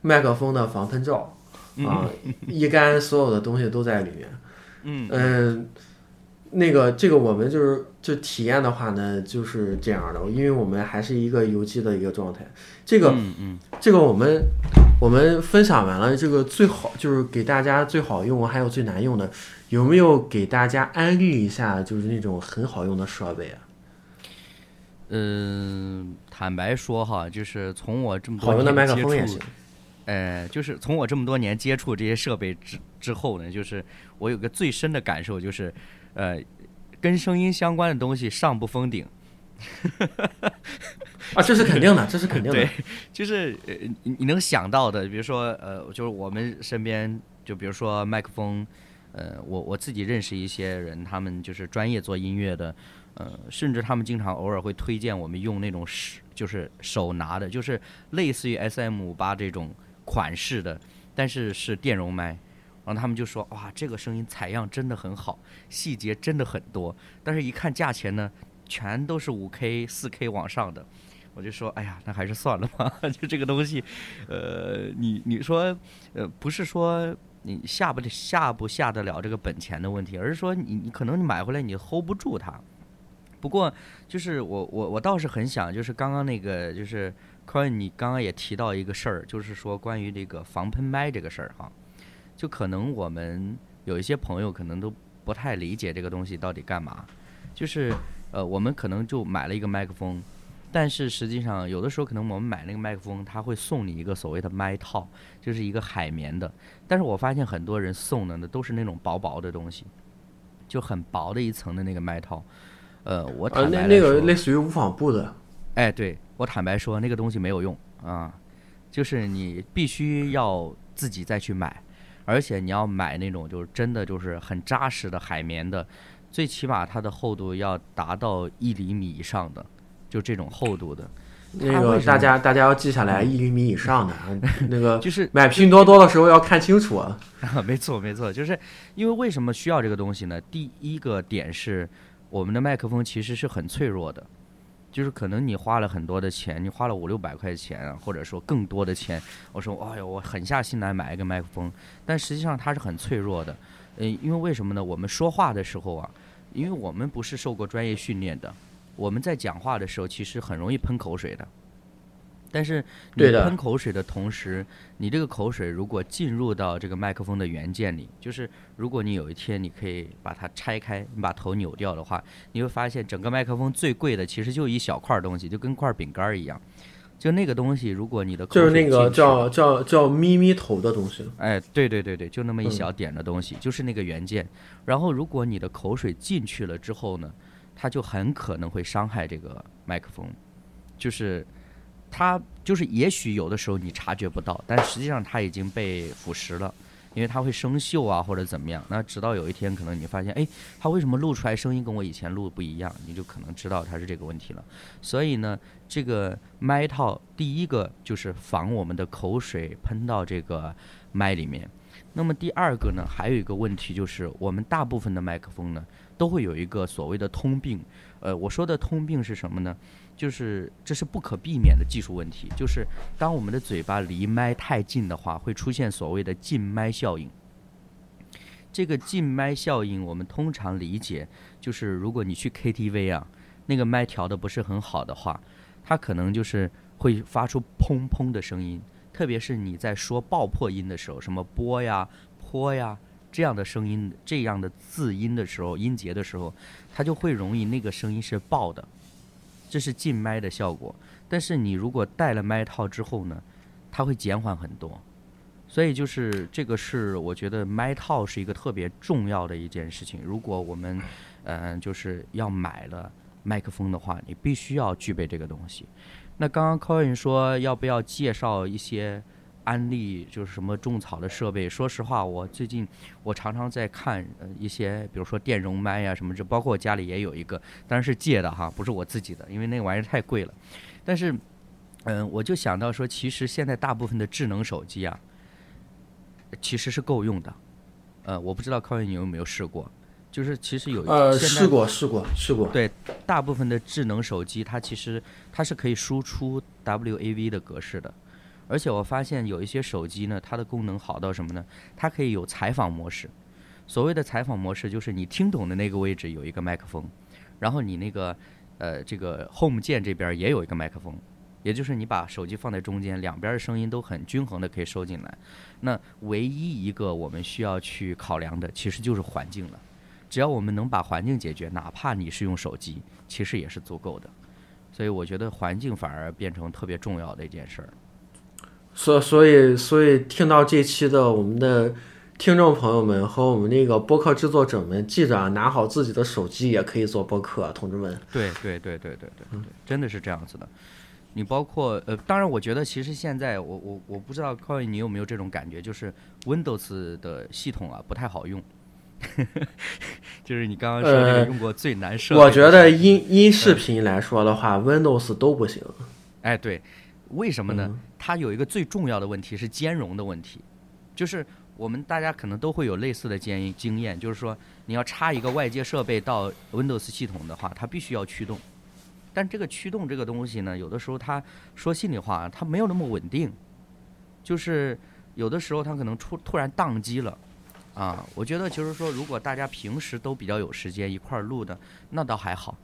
[SPEAKER 1] 麦克风的防喷罩啊，一干所有的东西都在里面。
[SPEAKER 2] 嗯
[SPEAKER 1] 嗯，那个这个我们就是就体验的话呢，就是这样的，因为我们还是一个游击的一个状态。这个
[SPEAKER 2] 嗯
[SPEAKER 1] 这个我们我们分享完了，这个最好就是给大家最好用，还有最难用的。有没有给大家安利一下，就是那种很好用的设备啊？
[SPEAKER 2] 嗯，坦白说哈，就是从我这么多
[SPEAKER 1] 年
[SPEAKER 2] 接
[SPEAKER 1] 触，
[SPEAKER 2] 呃，就是从我这么多年接触这些设备之之后呢，就是我有个最深的感受，就是呃，跟声音相关的东西上不封顶。
[SPEAKER 1] 啊，这是肯定的，这是肯定的。
[SPEAKER 2] 对，就是呃，你你能想到的，比如说呃，就是我们身边。就比如说麦克风，呃，我我自己认识一些人，他们就是专业做音乐的，呃，甚至他们经常偶尔会推荐我们用那种手，就是手拿的，就是类似于 S M 五八这种款式的，但是是电容麦。然后他们就说：“哇，这个声音采样真的很好，细节真的很多。但是，一看价钱呢，全都是五 K、四 K 往上的。我就说：哎呀，那还是算了吧。就这个东西，呃，你你说，呃，不是说你下不下不下得了这个本钱的问题，而是说你你可能你买回来你 hold 不住它。不过，就是我我我倒是很想，就是刚刚那个就是 Coin，你刚刚也提到一个事儿，就是说关于这个防喷麦这个事儿哈。”就可能我们有一些朋友可能都不太理解这个东西到底干嘛，就是呃，我们可能就买了一个麦克风，但是实际上有的时候可能我们买那个麦克风，他会送你一个所谓的麦套，就是一个海绵的。但是我发现很多人送的呢都是那种薄薄的东西，就很薄的一层的那个麦套。呃，我坦白
[SPEAKER 1] 那那个类似于无纺布的。
[SPEAKER 2] 哎，对我坦白说，那个东西没有用啊，就是你必须要自己再去买。而且你要买那种就是真的就是很扎实的海绵的，最起码它的厚度要达到一厘米以上的，就这种厚度的。
[SPEAKER 1] 那个大家大家要记下来，一厘米以上的那个
[SPEAKER 2] 就是
[SPEAKER 1] 买拼多多的时候要看清楚啊。
[SPEAKER 2] 没错没错，就是因为为什么需要这个东西呢？第一个点是我们的麦克风其实是很脆弱的。就是可能你花了很多的钱，你花了五六百块钱，或者说更多的钱，我说，哎呦，我狠下心来买一个麦克风，但实际上它是很脆弱的，嗯，因为为什么呢？我们说话的时候啊，因为我们不是受过专业训练的，我们在讲话的时候其实很容易喷口水的。但是你喷口水的同时，你这个口水如果进入到这个麦克风的元件里，就是如果你有一天你可以把它拆开，你把头扭掉的话，你会发现整个麦克风最贵的其实就一小块东西，就跟块饼干一样。就那个东西，如果你的
[SPEAKER 1] 就是那个叫叫叫咪咪头的东西。
[SPEAKER 2] 哎，对对对对，就那么一小点的东西，就是那个元件。然后如果你的口水进去了之后呢，它就很可能会伤害这个麦克风，就是。它就是，也许有的时候你察觉不到，但实际上它已经被腐蚀了，因为它会生锈啊，或者怎么样。那直到有一天，可能你发现，哎，它为什么录出来声音跟我以前录的不一样？你就可能知道它是这个问题了。所以呢，这个麦套第一个就是防我们的口水喷到这个麦里面。那么第二个呢，还有一个问题就是，我们大部分的麦克风呢，都会有一个所谓的通病。呃，我说的通病是什么呢？就是这是不可避免的技术问题，就是当我们的嘴巴离麦太近的话，会出现所谓的近麦效应。这个近麦效应，我们通常理解就是，如果你去 KTV 啊，那个麦调的不是很好的话，它可能就是会发出砰砰的声音，特别是你在说爆破音的时候，什么波呀、坡呀这样的声音、这样的字音的时候、音节的时候，它就会容易那个声音是爆的。这是进麦的效果，但是你如果戴了麦套之后呢，它会减缓很多。所以就是这个是我觉得麦套是一个特别重要的一件事情。如果我们嗯就是要买了麦克风的话，你必须要具备这个东西。那刚刚 Colin 说要不要介绍一些？安利就是什么种草的设备。说实话，我最近我常常在看呃一些，比如说电容麦呀什么，这包括我家里也有一个，当然是借的哈，不是我自己的，因为那个玩意儿太贵了。但是，嗯，我就想到说，其实现在大部分的智能手机啊，其实是够用的。呃，我不知道康宇你有没有试过，就是其实有
[SPEAKER 1] 呃试过试过试过。
[SPEAKER 2] 对，大部分的智能手机它其实它是可以输出 WAV 的格式的。而且我发现有一些手机呢，它的功能好到什么呢？它可以有采访模式。所谓的采访模式，就是你听懂的那个位置有一个麦克风，然后你那个呃这个 Home 键这边也有一个麦克风，也就是你把手机放在中间，两边的声音都很均衡的可以收进来。那唯一一个我们需要去考量的，其实就是环境了。只要我们能把环境解决，哪怕你是用手机，其实也是足够的。所以我觉得环境反而变成特别重要的一件事儿。
[SPEAKER 1] 所所以所以听到这期的我们的听众朋友们和我们那个播客制作者们，记着啊拿好自己的手机，也可以做播客，同志们。
[SPEAKER 2] 对对对对对对对，真的是这样子的。你包括呃，当然，我觉得其实现在我我我不知道 o y 你有没有这种感觉，就是 Windows 的系统啊不太好用，就是你刚刚说这个用过最难设。
[SPEAKER 1] 我觉得音音视频来说的话，Windows 都不行。
[SPEAKER 2] 哎，对，为什么呢？它有一个最重要的问题是兼容的问题，就是我们大家可能都会有类似的经经验，就是说你要插一个外接设备到 Windows 系统的话，它必须要驱动。但这个驱动这个东西呢，有的时候它说心里话，它没有那么稳定，就是有的时候它可能突突然宕机了，啊，我觉得就是说，如果大家平时都比较有时间一块儿录的，那倒还好。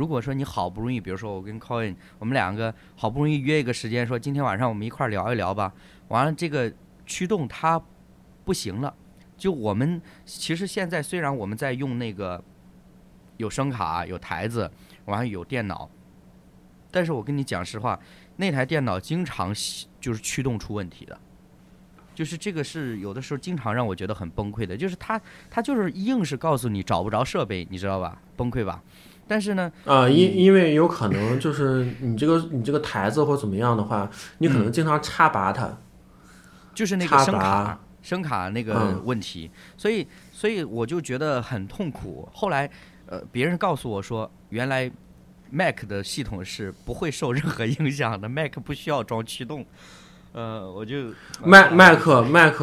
[SPEAKER 2] 如果说你好不容易，比如说我跟 Coin，我们两个好不容易约一个时间，说今天晚上我们一块儿聊一聊吧，完了这个驱动它不行了，就我们其实现在虽然我们在用那个有声卡、有台子，完了有电脑。但是我跟你讲实话，那台电脑经常就是驱动出问题的，就是这个是有的时候经常让我觉得很崩溃的，就是它它就是硬是告诉你找不着设备，你知道吧？崩溃吧？但是呢，
[SPEAKER 1] 啊，因因为有可能就是你这个你这个台子或怎么样的话，你可能经常插拔它，
[SPEAKER 2] 就是那个声卡声卡那个问题，所以所以我就觉得很痛苦。后来呃，别人告诉我说，原来。Mac 的系统是不会受任何影响的，Mac 不需要装驱动。呃，我就
[SPEAKER 1] Mac Mac Mac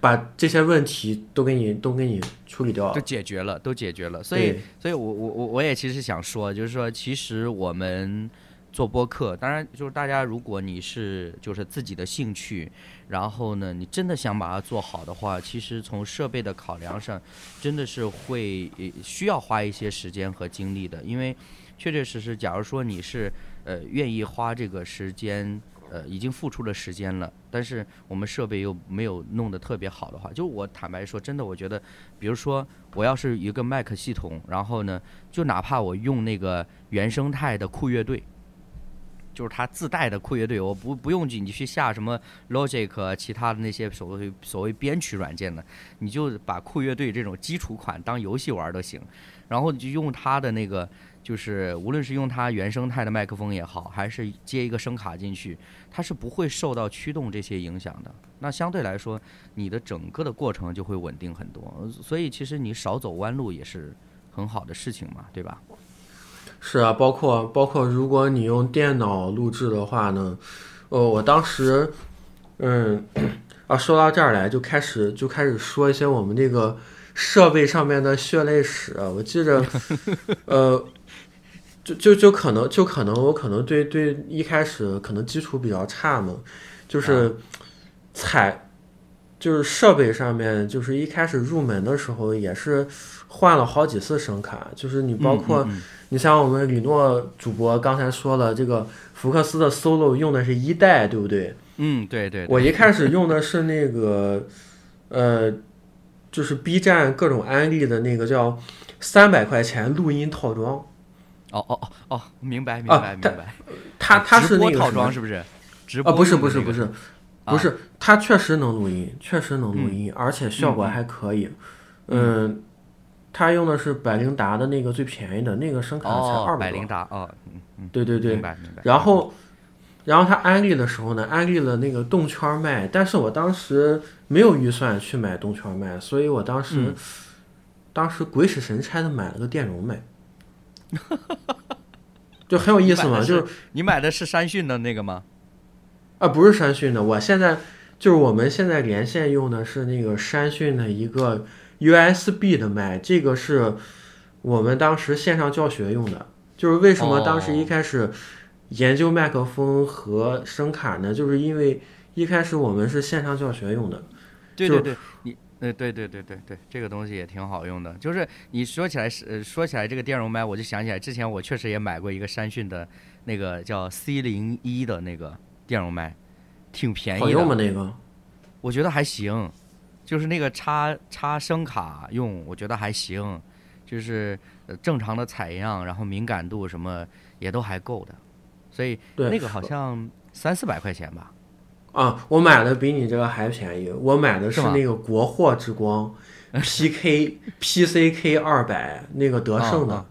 [SPEAKER 1] 把这些问题都给你都给你处理掉了，
[SPEAKER 2] 都解决了，都解决了。所以，所以我我我我也其实想说，就是说，其实我们做播客，当然就是大家，如果你是就是自己的兴趣，然后呢，你真的想把它做好的话，其实从设备的考量上，真的是会需要花一些时间和精力的，因为。确确实实，假如说你是呃愿意花这个时间，呃已经付出了时间了，但是我们设备又没有弄得特别好的话，就我坦白说，真的我觉得，比如说我要是一个 Mac 系统，然后呢，就哪怕我用那个原生态的酷乐队，就是它自带的酷乐队，我不不用你去下什么 Logic 其他的那些所谓所谓编曲软件的，你就把酷乐队这种基础款当游戏玩都行，然后你就用它的那个。就是无论是用它原生态的麦克风也好，还是接一个声卡进去，它是不会受到驱动这些影响的。那相对来说，你的整个的过程就会稳定很多。所以其实你少走弯路也是很好的事情嘛，对吧？
[SPEAKER 1] 是啊，包括包括如果你用电脑录制的话呢，呃，我当时，嗯，啊，说到这儿来就开始就开始说一些我们这个设备上面的血泪史。我记着，呃。就就就可能就可能我可能对对一开始可能基础比较差嘛，就是采就是设备上面就是一开始入门的时候也是换了好几次声卡，就是你包括你像我们李诺主播刚才说了，这个福克斯的 Solo 用的是一代，对不对？
[SPEAKER 2] 嗯，对对。
[SPEAKER 1] 我一开始用的是那个呃，就是 B 站各种安利的那个叫三百块钱录音套装。
[SPEAKER 2] 哦哦哦哦，明白明白明白。
[SPEAKER 1] 他他是那个
[SPEAKER 2] 套装是不是？直
[SPEAKER 1] 播啊不是不是不是不是，他确实能录音，确实能录音，而且效果还可以。嗯，他用的是百灵达的那个最便宜的那个声卡，才二百
[SPEAKER 2] 百灵达
[SPEAKER 1] 对对对，
[SPEAKER 2] 明白明白。
[SPEAKER 1] 然后然后他安利的时候呢，安利了那个动圈麦，但是我当时没有预算去买动圈麦，所以我当时当时鬼使神差的买了个电容麦。就很有意思嘛，就是
[SPEAKER 2] 你买的是山讯的那个吗？
[SPEAKER 1] 啊，不是山讯的，我现在就是我们现在连线用的是那个山讯的一个 USB 的麦，这个是我们当时线上教学用的。就是为什么当时一开始研究麦克风和声卡呢？就是因为一开始我们是线上教学用的。
[SPEAKER 2] 对对对，你。呃，对对对对对，这个东西也挺好用的。就是你说起来是，呃，说起来这个电容麦，我就想起来之前我确实也买过一个山讯的那个叫 C 零一的那个电容麦，挺便宜的。好
[SPEAKER 1] 用吗？那个？
[SPEAKER 2] 我觉得还行，就是那个插插声卡用，我觉得还行，就是正常的采样，然后敏感度什么也都还够的，所以那个好像三四百块钱吧。
[SPEAKER 1] 啊，我买的比你这个还便宜，我买的是那个国货之光，P K P C K 二百那个德胜的，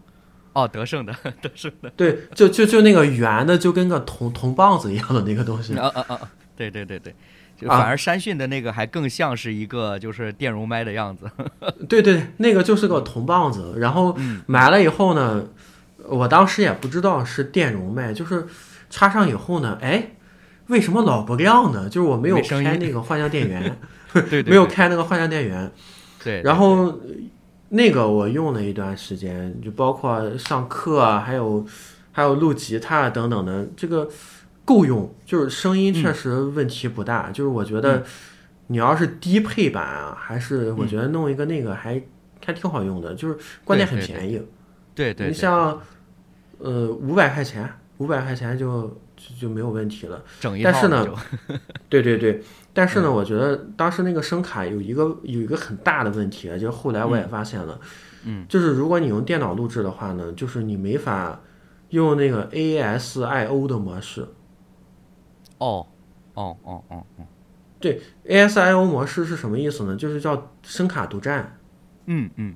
[SPEAKER 2] 哦，德胜的，德胜的，
[SPEAKER 1] 对，就就就那个圆的，就跟个铜铜棒子一样的那个东西。
[SPEAKER 2] 啊啊啊！对对对对，就反而山讯的那个还更像是一个就是电容麦的样子。
[SPEAKER 1] 对对，那个就是个铜棒子。然后买了以后呢，我当时也不知道是电容麦，就是插上以后呢，哎，为什么老不亮呢？就是我没有开那个幻象电源，
[SPEAKER 2] 对，
[SPEAKER 1] 没有开那个幻象电源。
[SPEAKER 2] 对，
[SPEAKER 1] 然后。那个我用了一段时间，就包括上课啊，还有还有录吉他等等的，这个够用，就是声音确实问题不大。就是我觉得你要是低配版啊，还是我觉得弄一个那个还还挺好用的，就是关键很便宜。
[SPEAKER 2] 对对，
[SPEAKER 1] 你像呃五百块钱，五百块钱就就没有问题了。
[SPEAKER 2] 整一。
[SPEAKER 1] 但是呢，对对对。但是呢，我觉得当时那个声卡有一个有一个很大的问题，就是后来我也发现了，
[SPEAKER 2] 嗯，
[SPEAKER 1] 就是如果你用电脑录制的话呢，就是你没法用那个 ASIO 的模式。
[SPEAKER 2] 哦，哦哦哦哦，
[SPEAKER 1] 对，ASIO 模式是什么意思呢？就是叫声卡独占。
[SPEAKER 2] 嗯嗯，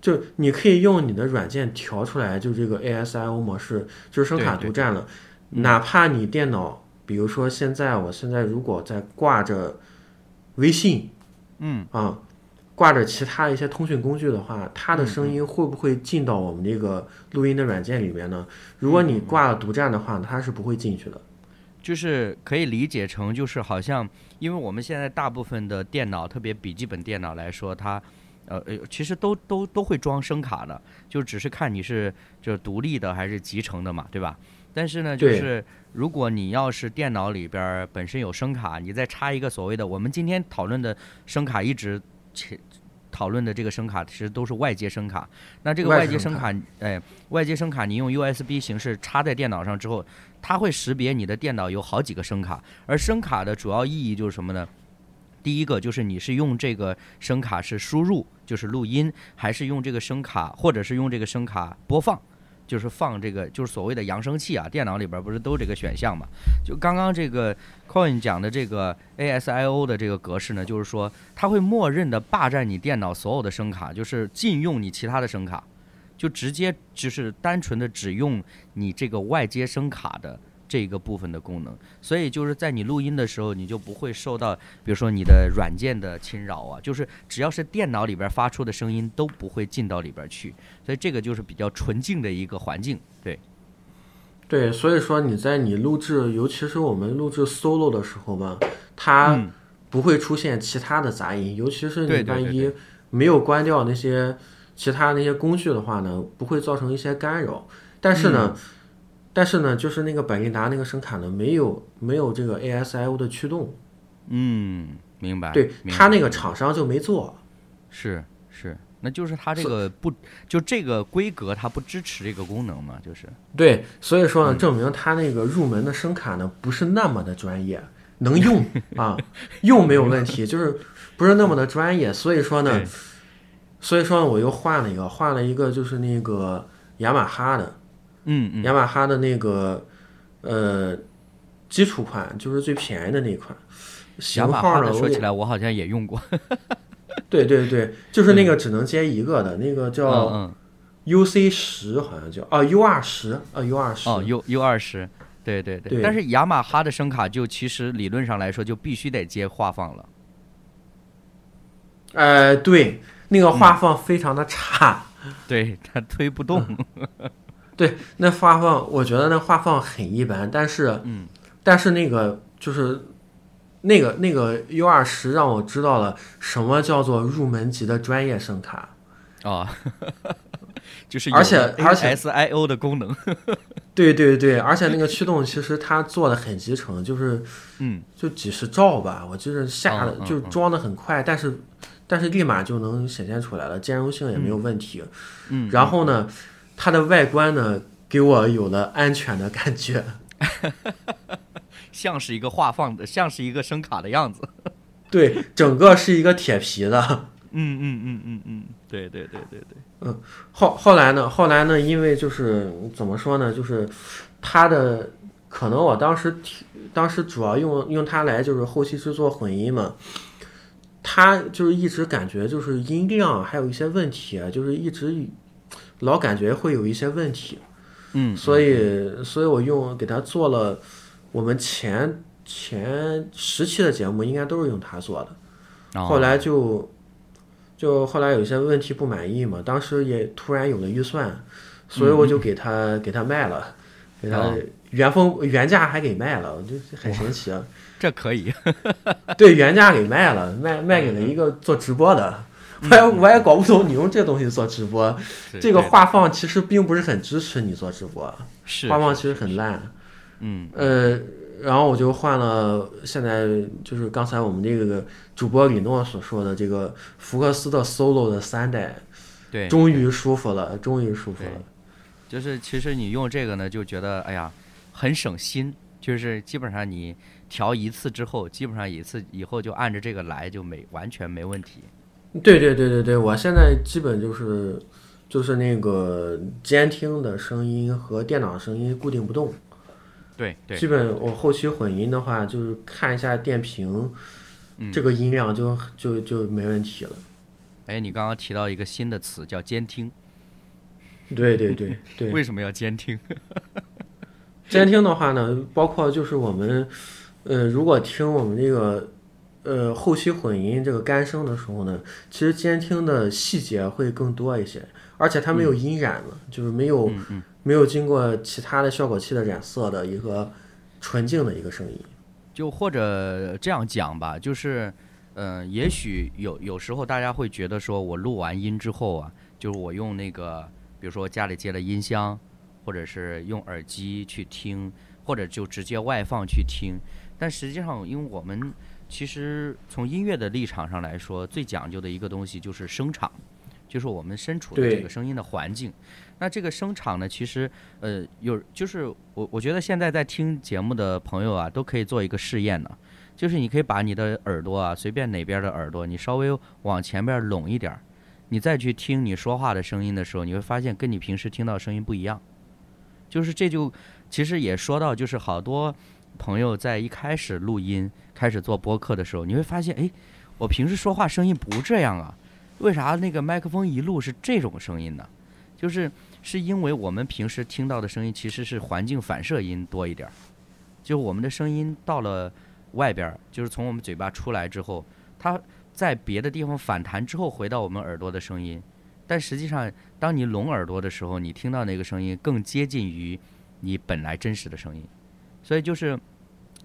[SPEAKER 1] 就你可以用你的软件调出来，就这个 ASIO 模式，就是声卡独占了，哪怕你电脑。比如说，现在我现在如果在挂着微信，
[SPEAKER 2] 嗯
[SPEAKER 1] 啊，挂着其他一些通讯工具的话，它的声音会不会进到我们这个录音的软件里面呢？如果你挂了独占的话，它是不会进去的。
[SPEAKER 2] 就是可以理解成，就是好像，因为我们现在大部分的电脑，特别笔记本电脑来说，它呃呃，其实都都都会装声卡的，就只是看你是就是独立的还是集成的嘛，对吧？但是呢，就是如果你要是电脑里边本身有声卡，你再插一个所谓的我们今天讨论的声卡，一直且讨论的这个声卡其实都是外接声卡。那这个外接声卡，哎，外接声卡你用 USB 形式插在电脑上之后，它会识别你的电脑有好几个声卡。而声卡的主要意义就是什么呢？第一个就是你是用这个声卡是输入，就是录音，还是用这个声卡，或者是用这个声卡播放。就是放这个，就是所谓的扬声器啊，电脑里边不是都这个选项嘛？就刚刚这个 Coin 讲的这个 ASIO 的这个格式呢，就是说它会默认的霸占你电脑所有的声卡，就是禁用你其他的声卡，就直接就是单纯的只用你这个外接声卡的。这个部分的功能，所以就是在你录音的时候，你就不会受到，比如说你的软件的侵扰啊，就是只要是电脑里边发出的声音都不会进到里边去，所以这个就是比较纯净的一个环境，对。
[SPEAKER 1] 对，所以说你在你录制，尤其是我们录制 solo 的时候吧，它不会出现其他的杂音，尤其是你万一没有关掉那些其他那些工具的话呢，不会造成一些干扰，但是呢。但是呢，就是那个百利达那个声卡呢，没有没有这个 ASIO 的驱动。
[SPEAKER 2] 嗯，明白。
[SPEAKER 1] 对，他那个厂商就没做。
[SPEAKER 2] 是是，那就是他这个不就这个规格，它不支持这个功能嘛？就是。
[SPEAKER 1] 对，所以说呢，证明他那个入门的声卡呢，不是那么的专业，能用 啊，用没有问题，就是不是那么的专业。所以说呢，所以说呢我又换了一个，换了一个就是那个雅马哈的。
[SPEAKER 2] 嗯，
[SPEAKER 1] 雅马哈的那个呃基础款就是最便宜的那款，型号呢？
[SPEAKER 2] 说起来我好像也用过。
[SPEAKER 1] 对对对，就是那个只能接一个的那个叫 UC 十，好像叫啊 U 二十啊 U 二十
[SPEAKER 2] 哦 U U 二十，对对对。但是雅马哈的声卡就其实理论上来说就必须得接话放了。
[SPEAKER 1] 呃，对，那个话放非常的差，
[SPEAKER 2] 对它推不动。
[SPEAKER 1] 对，那画放我觉得那画放很一般，但是，
[SPEAKER 2] 嗯，
[SPEAKER 1] 但是那个就是那个那个 U 二十让我知道了什么叫做入门级的专业声卡
[SPEAKER 2] 啊，就是
[SPEAKER 1] 而且而且
[SPEAKER 2] S I O 的功能，
[SPEAKER 1] 对对对，而且那个驱动其实它做的很集成，就是
[SPEAKER 2] 嗯，
[SPEAKER 1] 就几十兆吧，我就是下的就装的很快，但是但是立马就能显现出来了，兼容性也没有问题，
[SPEAKER 2] 嗯，
[SPEAKER 1] 然后呢。它的外观呢，给我有了安全的感觉，
[SPEAKER 2] 像是一个画放的，像是一个声卡的样子。
[SPEAKER 1] 对，整个是一个铁皮的。
[SPEAKER 2] 嗯嗯嗯嗯嗯，对对对对对。
[SPEAKER 1] 嗯，后后来呢？后来呢？因为就是怎么说呢？就是它的可能我当时当时主要用用它来就是后期制作混音嘛，它就是一直感觉就是音量还有一些问题，就是一直。老感觉会有一些问题，
[SPEAKER 2] 嗯，
[SPEAKER 1] 所以所以我用给他做了我们前前十期的节目应该都是用他做的，
[SPEAKER 2] 哦
[SPEAKER 1] 后来就就后来有些问题不满意嘛，当时也突然有了预算，所以我就给他给他卖了，给他
[SPEAKER 2] 哦
[SPEAKER 1] 原封原价还给卖了，我就很神奇啊。
[SPEAKER 2] 这可以，
[SPEAKER 1] 对，原价给卖了，卖卖给了一个做直播的。我也我也搞不懂你用这东西做直播，这个画放其实并不是很支持你做直播，
[SPEAKER 2] 是
[SPEAKER 1] 画放其实很烂。
[SPEAKER 2] 嗯
[SPEAKER 1] 呃，然后我就换了，现在就是刚才我们这个主播李诺所说的这个福克斯的 solo 的三代，
[SPEAKER 2] 对，
[SPEAKER 1] 终于舒服了，终于舒服了。
[SPEAKER 2] 就是其实你用这个呢，就觉得哎呀很省心，就是基本上你调一次之后，基本上一次以后就按着这个来，就没完全没问题。
[SPEAKER 1] 对对对对对，我现在基本就是就是那个监听的声音和电脑声音固定不动。
[SPEAKER 2] 对对
[SPEAKER 1] 基本我后期混音的话，就是看一下电瓶，
[SPEAKER 2] 嗯
[SPEAKER 1] 这个音量就就就没问题了。
[SPEAKER 2] 哎，你刚刚提到一个新的词叫监听，
[SPEAKER 1] 对对对对，
[SPEAKER 2] 为什么要监听？
[SPEAKER 1] 监听的话呢，包括就是我们，呃，如果听我们这个，呃，后期混音这个干声的时候呢，其实监听的细节会更多一些，而且它没有音染嘛，就是没有、
[SPEAKER 2] 嗯嗯，
[SPEAKER 1] 没有经过其他的效果器的染色的一个纯净的一个声音。
[SPEAKER 2] 就或者这样讲吧，就是，嗯、也许有有时候大家会觉得说，我录完音之后啊，就是我用那个，比如说家里接了音箱，或者是用耳机去听，或者就直接外放去听。但实际上，因为我们其实从音乐的立场上来说，最讲究的一个东西就是声场，就是我们身处的这个声音的环境。那这个声场呢，其实呃有就是我我觉得现在在听节目的朋友啊，都可以做一个试验呢，就是你可以把你的耳朵啊，随便哪边的耳朵，你稍微往前边拢一点儿，你再去听你说话的声音的时候，你会发现跟你平时听到声音不一样。就是这就其实也说到，就是好多朋友在一开始录音、开始做播客的时候，你会发现，哎，我平时说话声音不这样啊，为啥那个麦克风一录是这种声音呢？就是是因为我们平时听到的声音其实是环境反射音多一点儿，就我们的声音到了外边，就是从我们嘴巴出来之后，它在别的地方反弹之后回到我们耳朵的声音，但实际上当你聋耳朵的时候，你听到那个声音更接近于你本来真实的声音，所以就是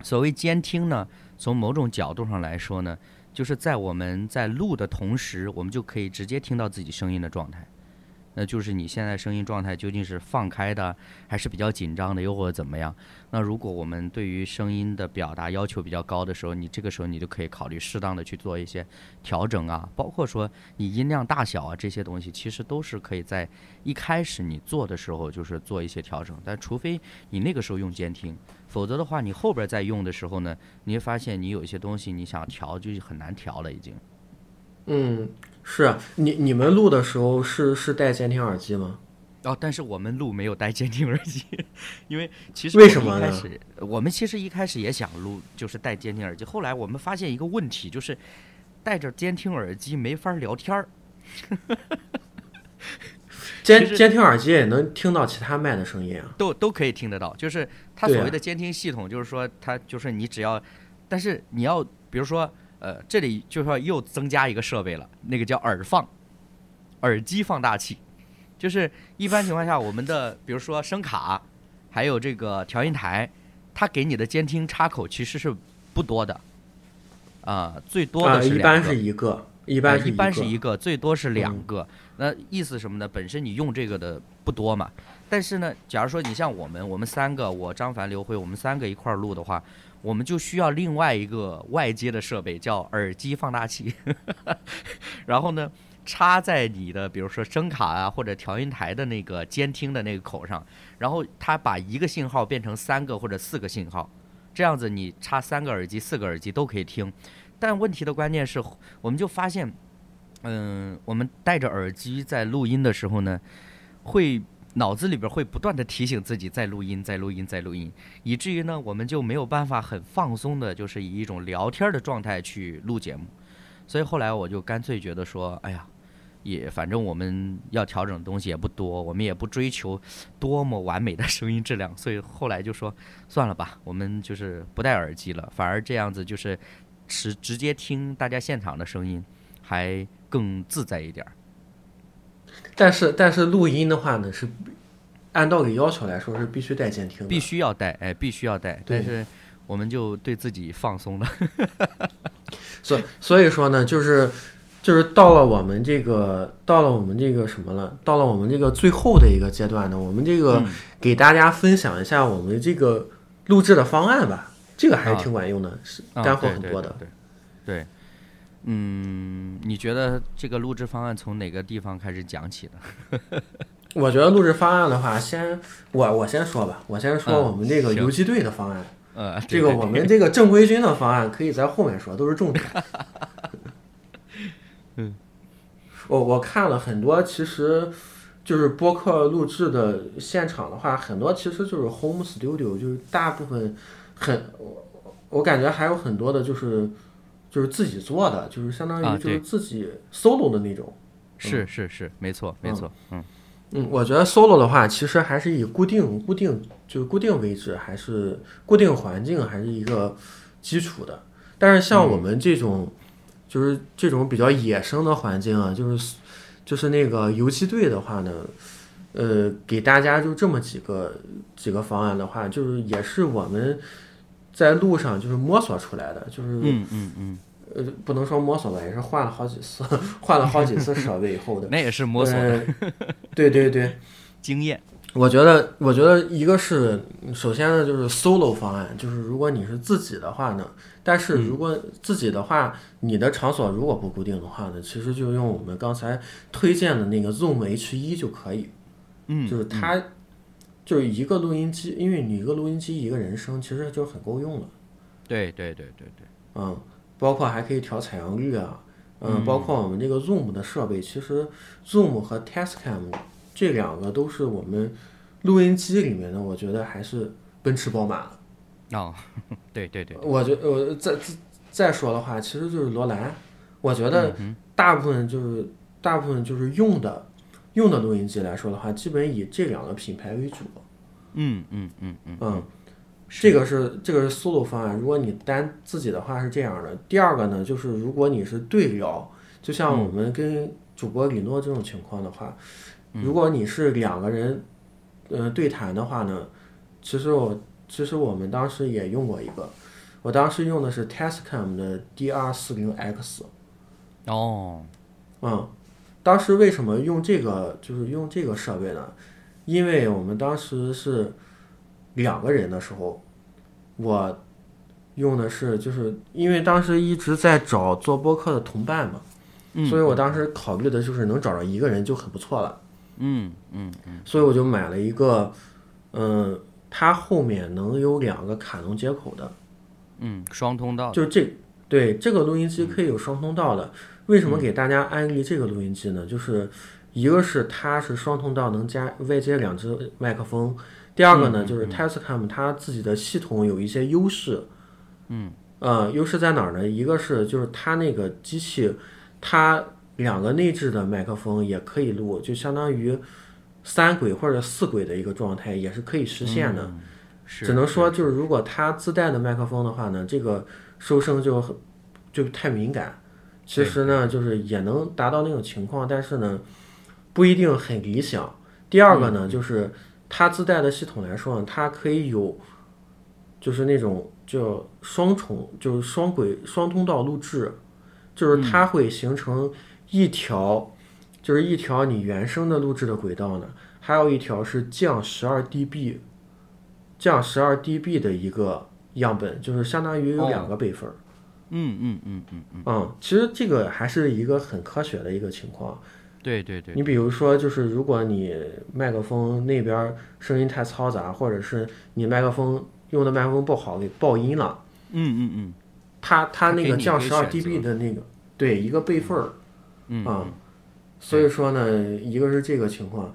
[SPEAKER 2] 所谓监听呢，从某种角度上来说呢，就是在我们在录的同时，我们就可以直接听到自己声音的状态。那就是你现在声音状态究竟是放开的，还是比较紧张的，又或者怎么样？那如果我们对于声音的表达要求比较高的时候，你这个时候你就可以考虑适当的去做一些调整啊，包括说你音量大小啊这些东西，其实都是可以在一开始你做的时候就是做一些调整。但除非你那个时候用监听，否则的话，你后边再用的时候呢，你会发现你有一些东西你想调就很难调了已经。
[SPEAKER 1] 嗯，是啊你你们录的时候是是戴监听耳机吗？
[SPEAKER 2] 哦，但是我们录没有戴监听耳机，因为其实
[SPEAKER 1] 为什么呢
[SPEAKER 2] 一开始我们其实一开始也想录，就是戴监听耳机，后来我们发现一个问题，就是戴着监听耳机没法聊天儿。
[SPEAKER 1] 监监听耳机也能听到其他麦的声音啊。
[SPEAKER 2] 都都可以听得到，就是它所谓的监听系统，就是说它就是你只要，但是你要比如说呃这里就说又增加一个设备了，那个叫耳放，耳机放大器，就是一般情况下我们的比如说声卡，还有这个调音台，它给你的监听插口其实是不多的，啊、最多
[SPEAKER 1] 啊，
[SPEAKER 2] 的。
[SPEAKER 1] 一般是一个，一般
[SPEAKER 2] 一般是一个，最多是两
[SPEAKER 1] 嗯
[SPEAKER 2] 个。那意思什么呢？本身你用这个的不多嘛，但是呢，假如说你像我们，我们三个，我张凡、刘辉，我们三个一块儿录的话，我们就需要另外一个外接的设备，叫耳机放大器。然后呢，插在你的比如说声卡啊或者调音台的那个监听的那个口上，然后它把一个信号变成三个或者四个信号，这样子你插三个耳机、四个耳机都可以听。但问题的关键是，我们就发现，嗯，我们戴着耳机在录音的时候呢，会脑子里边会不断的提醒自己在录音、在录音、在录音，以至于呢，我们就没有办法很放松的，就是以一种聊天的状态去录节目。所以后来我就干脆觉得说，哎呀，也反正我们要调整的东西也不多，我们也不追求多么完美的声音质量，所以后来就说算了吧，我们就是不戴耳机了，反而这样子就是直直接听大家现场的声音，还更自在一点儿。
[SPEAKER 1] 但是但是录音的话呢，是按道理要求来说是必须带监听的，
[SPEAKER 2] 必须要带，哎，必须要带。
[SPEAKER 1] 对
[SPEAKER 2] 但是我们就对自己放松了。
[SPEAKER 1] 所所以说呢，就是就是到了我们这个到了我们这个什么了，到了我们这个最后的一个阶段呢，我们这个
[SPEAKER 2] 嗯
[SPEAKER 1] 给大家分享一下我们这个录制的方案吧，这个还是挺管用的，是
[SPEAKER 2] 啊
[SPEAKER 1] 干货很多的。
[SPEAKER 2] 对对对对，嗯，你觉得这个录制方案从哪个地方开始讲起的？
[SPEAKER 1] 我觉得录制方案的话，先我我先说吧，我先说
[SPEAKER 2] 嗯
[SPEAKER 1] 我们这个游击队的方案。
[SPEAKER 2] 呃，
[SPEAKER 1] 这个我们这个正规军的方案可以在后面说，都是重点。
[SPEAKER 2] 嗯，
[SPEAKER 1] 我我看了很多，其实就是播客录制的现场的话，很多其实就是 home studio，就是大部分很，我我感觉还有很多的就是就是自己做的，就是相当
[SPEAKER 2] 啊
[SPEAKER 1] 于就是自己 solo 的那种。
[SPEAKER 2] 是是是，没错没错，嗯
[SPEAKER 1] 嗯，我觉得 solo 的话，其实还是以固定、固定就是固定位置，还是固定环境，还是一个基础的。但是像我们这种，就是这种比较野生的环境啊，就是就是那个游击队的话呢，呃，给大家就这么几个几个方案的话，就是也是我们在路上就是摸索出来的，就是
[SPEAKER 2] 嗯嗯嗯，
[SPEAKER 1] 呃，不能说摸索吧，也是换了好几次，换了好几次设备以后的。
[SPEAKER 2] 那也是摸索的。
[SPEAKER 1] 呃对对对，
[SPEAKER 2] 经验。
[SPEAKER 1] 我觉得，我觉得一个是首先呢，就是 solo 方案，就是如果你是自己的话呢，但是如果自己的话，你的场所如果不固定的话呢，其实就用我们刚才推荐的那个 Zoom H 一就可以，
[SPEAKER 2] 嗯，
[SPEAKER 1] 就是它就是一个录音机，因为你一个录音机一个人声，其实就很够用了。
[SPEAKER 2] 对对对对对，
[SPEAKER 1] 嗯，包括还可以调采样率啊，嗯，包括我们这个 Zoom 的设备，其实 Zoom 和 Tascam 这两个都是我们录音机里面的，我觉得还是奔驰宝马了。
[SPEAKER 2] 哦，对对对，
[SPEAKER 1] 我觉我再再再说的话，其实就是罗兰，我觉得
[SPEAKER 2] 嗯
[SPEAKER 1] 大部分就是大部分就是用的用的录音机来说的话，基本以这两个品牌为主。
[SPEAKER 2] 嗯嗯嗯嗯
[SPEAKER 1] 嗯，这个是这个是 solo 方案。如果你单自己的话是这样的。第二个呢，就是如果你是对聊，就像我们跟主播李诺这种情况的话，如果你是两个人，呃，对谈的话呢，其实我其实我们当时也用过一个，我当时用的是 Tascam 的 DR 四零 X。
[SPEAKER 2] 哦，
[SPEAKER 1] 嗯，当时为什么用这个就是用这个设备呢？因为我们当时是两个人的时候，我用的是就是因为当时一直在找做播客的同伴嘛，
[SPEAKER 2] 嗯
[SPEAKER 1] 所以我当时考虑的就是能找着一个人就很不错了，
[SPEAKER 2] 嗯嗯嗯
[SPEAKER 1] 所以我就买了一个，嗯，它后面能有两个卡农接口的。
[SPEAKER 2] 嗯，双通道，
[SPEAKER 1] 就这对这个录音机可以有双通道的。为什么给大家安利这个录音机呢？就是一个是它是双通道，能加外接两只麦克风；第二个呢，就是 Tascam 它自己的系统有一些优势。嗯，呃，优势在哪儿呢？一个是就是它那个机器，它两个内置的麦克风也可以录，就相当于三轨或者四轨的一个状态，也是可以实现的。
[SPEAKER 2] 是
[SPEAKER 1] 只能说就是如果它自带的麦克风的话呢，这个收声就很就太敏感。其实呢，就是也能达到那种情况，但是呢，不一定很理想。第二个呢，就是它自带的系统来说呢，它可以有，就是那种叫双重，就是双轨双通道录制，就是它会形成一条，就是一条你原生的录制的轨道呢，还有一条是降十二 dB，降十二 dB 的一个样本，就是相当于有两个备份儿。
[SPEAKER 2] 嗯嗯嗯嗯嗯，
[SPEAKER 1] 嗯，其实这个还是一个很科学的一个情况。
[SPEAKER 2] 对对对，
[SPEAKER 1] 你比如说，就是如果你麦克风那边儿声音太嘈杂，或者是你麦克风用的麦克风不好给爆音了，
[SPEAKER 2] 嗯嗯嗯
[SPEAKER 1] 它它那个降十二 dB 的那个，对一个备份儿
[SPEAKER 2] 嗯
[SPEAKER 1] 啊。所以说呢，一个是这个情况，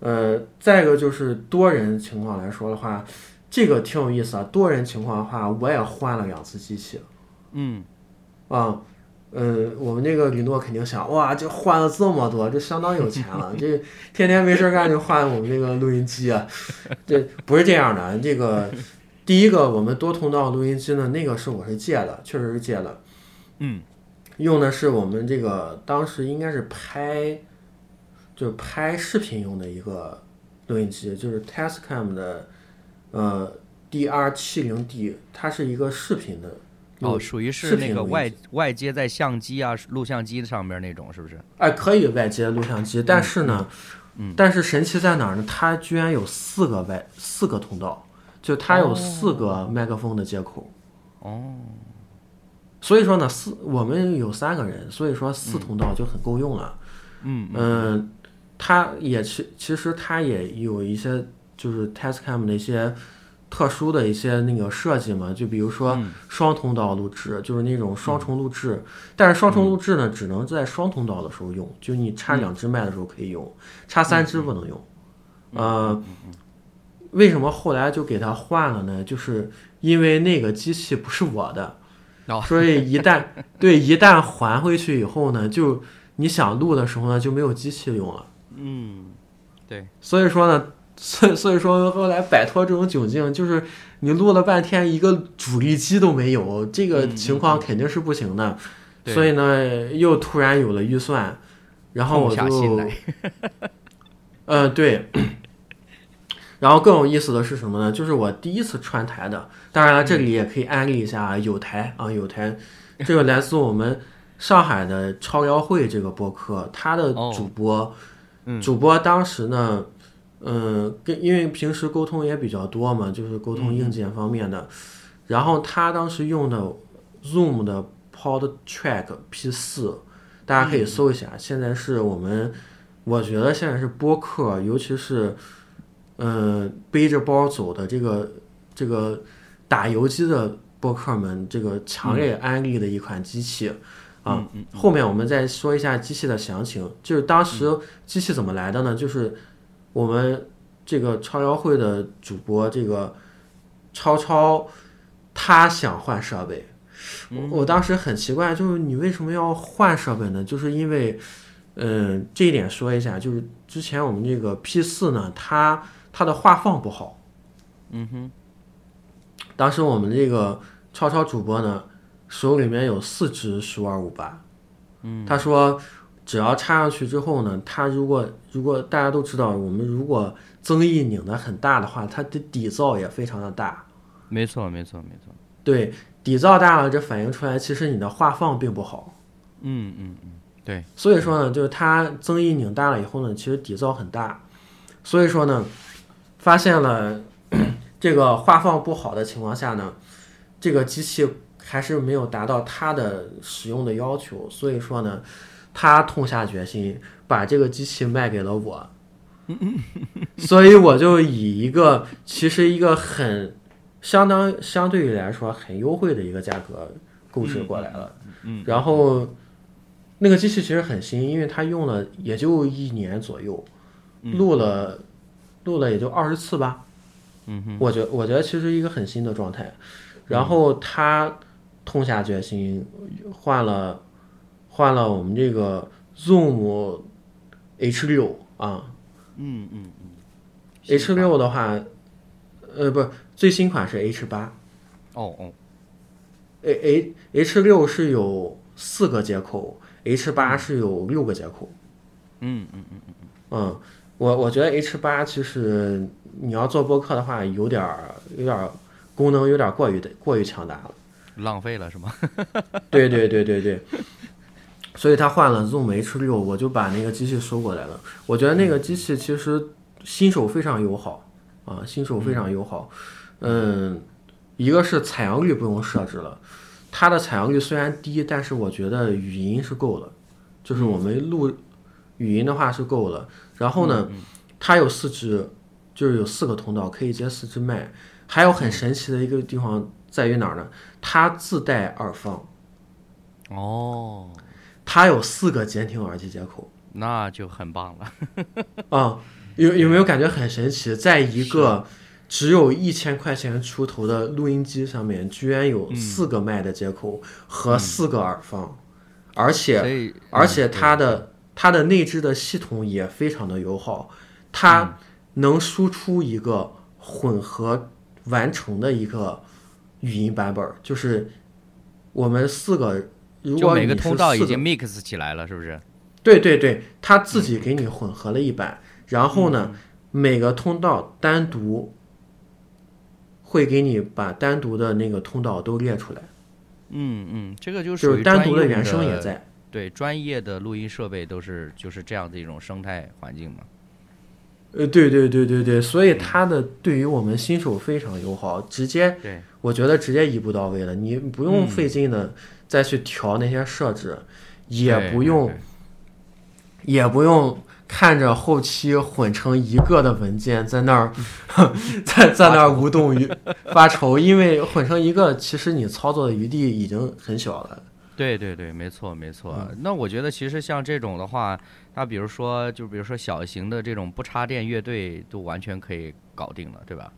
[SPEAKER 1] 呃，再一个就是多人情况来说的话，这个挺有意思啊。多人情况的话，我也换了两次机器。
[SPEAKER 2] 嗯
[SPEAKER 1] 啊，嗯，我们那个李诺肯定想，哇，这换了这么多，这相当有钱了，这 天天没事干就换我们这个录音机啊。这不是这样的，这个第一个我们多通道录音机呢，那个是我是借的，确实是借的。
[SPEAKER 2] 嗯，
[SPEAKER 1] 用的是我们这个当时应该是拍，就是拍视频用的一个录音机，就是 Tascam 的呃 DR 七零 D，它是一个视频的。
[SPEAKER 2] 哦，属于是那个外外接在相机啊、录像机上面那种，是不是？
[SPEAKER 1] 哎，可以外接录像机，但是呢，
[SPEAKER 2] 嗯
[SPEAKER 1] 但是神奇在哪儿呢？它居然有四个外四个通道，就它有四个麦克风的接口。
[SPEAKER 2] 哦，
[SPEAKER 1] 所以说呢，四我们有三个人，所以说四通道就很够用了。
[SPEAKER 2] 嗯
[SPEAKER 1] 嗯，它也其其实它也有一些就是 Testcam 的一些特殊的一些那个设计嘛，就比如说
[SPEAKER 2] 嗯。
[SPEAKER 1] 双通道录制，就是那种双重录制，但是双重录制呢，只能在双通道的时候用，就你插两支麦的时候可以用，插三支不能用。呃，为什么后来就给它换了呢？就是因为那个机器不是我的，
[SPEAKER 2] 哦。
[SPEAKER 1] 所以一旦 对一旦还回去以后呢，就你想录的时候呢就没有机器用了。
[SPEAKER 2] 嗯，对，
[SPEAKER 1] 所以说呢，所以所以说后来摆脱这种窘境，就是你录了半天一个主力机都没有，这个
[SPEAKER 2] 嗯
[SPEAKER 1] 情况肯定是不行的。
[SPEAKER 2] 对。
[SPEAKER 1] 所以呢，又突然有了预算，然后我就
[SPEAKER 2] 来，
[SPEAKER 1] 呃，对。然后更有意思的是什么呢？就是我第一次串台的，当然了，这里也可以安利一下有台啊，有台，这个来自我们上海的超聊会这个播客，他的
[SPEAKER 2] 哦。
[SPEAKER 1] 主播，
[SPEAKER 2] 嗯。
[SPEAKER 1] 主播当时呢，嗯，跟因为平时沟通也比较多嘛，就是沟通硬件方面的，然后他当时用的 Zoom 的 Pod Track P 四，大家可以搜一下，现在是我们，我觉得现在是播客，尤其是。呃，背着包走的这个这个打游击的播客们，这个强烈安利的一款机器啊。后面我们再说一下机器的详情。就是当时机器怎么来的呢？就是我们这个超聊会的主播这个超超，他想换设备。我我当时很奇怪，就是你为什么要换设备呢？就是因为，嗯、这一点说一下，就是之前我们这个 P 四呢，它它的画放不好。
[SPEAKER 2] 嗯哼，
[SPEAKER 1] 当时我们这个超超主播呢，手里面有四只十五二五八，嗯，他说只要插上去之后呢，它如果如果大家都知道，我们如果增益拧的很大的话，它的底噪也非常的大，
[SPEAKER 2] 没错，没错，没错。
[SPEAKER 1] 对，底噪大了，这反映出来其实你的画放并不好。
[SPEAKER 2] 嗯嗯嗯，对，
[SPEAKER 1] 所以说呢，就是它增益拧大了以后呢，其实底噪很大，所以说呢，发现了 这个画放不好的情况下呢，这个机器还是没有达到它的使用的要求，所以说呢，他痛下决心把这个机器卖给了我，所以我就以一个其实一个很相当相对于来说很优惠的一个价格购置过来了，
[SPEAKER 2] 嗯，
[SPEAKER 1] 然后。那个机器其实很新，因为它用了也就一年左右，录了录了也就二十次吧。
[SPEAKER 2] 嗯，
[SPEAKER 1] 我觉我觉得其实一个很新的状态。然后他痛下决心换了换了我们这个 Zoom H 六啊。
[SPEAKER 2] 嗯嗯嗯
[SPEAKER 1] ，H 六的话，呃不，最新款是 H 八。
[SPEAKER 2] 哦哦
[SPEAKER 1] ，，A A H 六是有四个接口，H 八是有六个接口。
[SPEAKER 2] 嗯嗯嗯
[SPEAKER 1] 嗯。嗯，我我觉得 H 八其实你要做播客的话，有点儿有点儿功能有点儿过于的过于强大了。
[SPEAKER 2] 浪费了是吗？
[SPEAKER 1] 对对对对对，所以他换了 Zoom H 六，我就把那个机器收过来了。我觉得那个机器其实新手非常友好啊，新手非常友好。嗯，一个是采样率不用设置了，它的采样率虽然低，但是我觉得语音是够了，就是我们录语音的话是够了。然后呢，它有四支，就是有四个通道可以接四支麦。还有很神奇的一个地方在于哪儿呢？它自带耳放。
[SPEAKER 2] 哦，
[SPEAKER 1] 它有四个监听耳机接口。
[SPEAKER 2] 那就很棒了。
[SPEAKER 1] 啊、有有没有感觉很神奇？在一个只有一千块钱出头的录音机上面，居然有四个麦的接口和四个耳放，而且而且
[SPEAKER 2] 嗯
[SPEAKER 1] 它的它的内置的系统也非常的友好，它能输出一个混合完成的一个语音版本儿，就是我们四个，如
[SPEAKER 2] 就每个通道已经 mix 起来了，是不是？
[SPEAKER 1] 对对对，它自己给你混合了一版，然后呢，每个通道单独会给你把单独的那个通道都列出来，
[SPEAKER 2] 嗯嗯，这个就
[SPEAKER 1] 就是
[SPEAKER 2] 属于
[SPEAKER 1] 单独的原声也在。
[SPEAKER 2] 对，专业的录音设备都是就是这样的一种生态环境嘛。
[SPEAKER 1] 呃，对对对对对，所以它的对于我们新手非常友好，直接
[SPEAKER 2] 对，
[SPEAKER 1] 我觉得直接一步到位了，你不用
[SPEAKER 2] 嗯
[SPEAKER 1] 费劲的再去调那些设置，也不用也不用看着后期混成一个的文件在那儿 在在那儿无动于 发愁，因为混成一个，其实你操作的余地已经很小了。
[SPEAKER 2] 对对对，没错没错。
[SPEAKER 1] 嗯
[SPEAKER 2] 那我觉得其实像这种的话，那比如说就比如说小型的这种不插电乐队，都完全可以搞定了，对吧？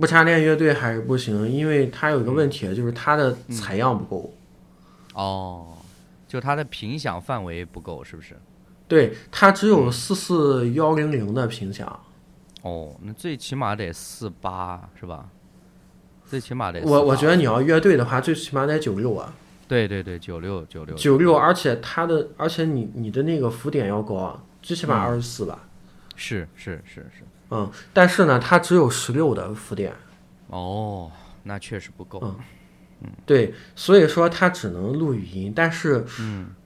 [SPEAKER 1] 不插电乐队还是不行，因为它有一个问题，就是它的采样不够。
[SPEAKER 2] 哦，就它的频响范围不够，是不是？
[SPEAKER 1] 对，它只有
[SPEAKER 2] 嗯
[SPEAKER 1] 四四幺零零的频响。
[SPEAKER 2] 哦，那最起码得四八是吧？最起码得
[SPEAKER 1] 我我觉
[SPEAKER 2] 得
[SPEAKER 1] 得你要乐队的话，最起码得九六啊，
[SPEAKER 2] 对对对，九六九六
[SPEAKER 1] 九六，而且它的，而且你你的那个浮点要高啊，最起码
[SPEAKER 2] 嗯
[SPEAKER 1] 二十四吧。
[SPEAKER 2] 是是是是。
[SPEAKER 1] 嗯，但是呢，它只有十六的浮点。
[SPEAKER 2] 哦，那确实不够。
[SPEAKER 1] 嗯对，所以说它只能录语音，但是，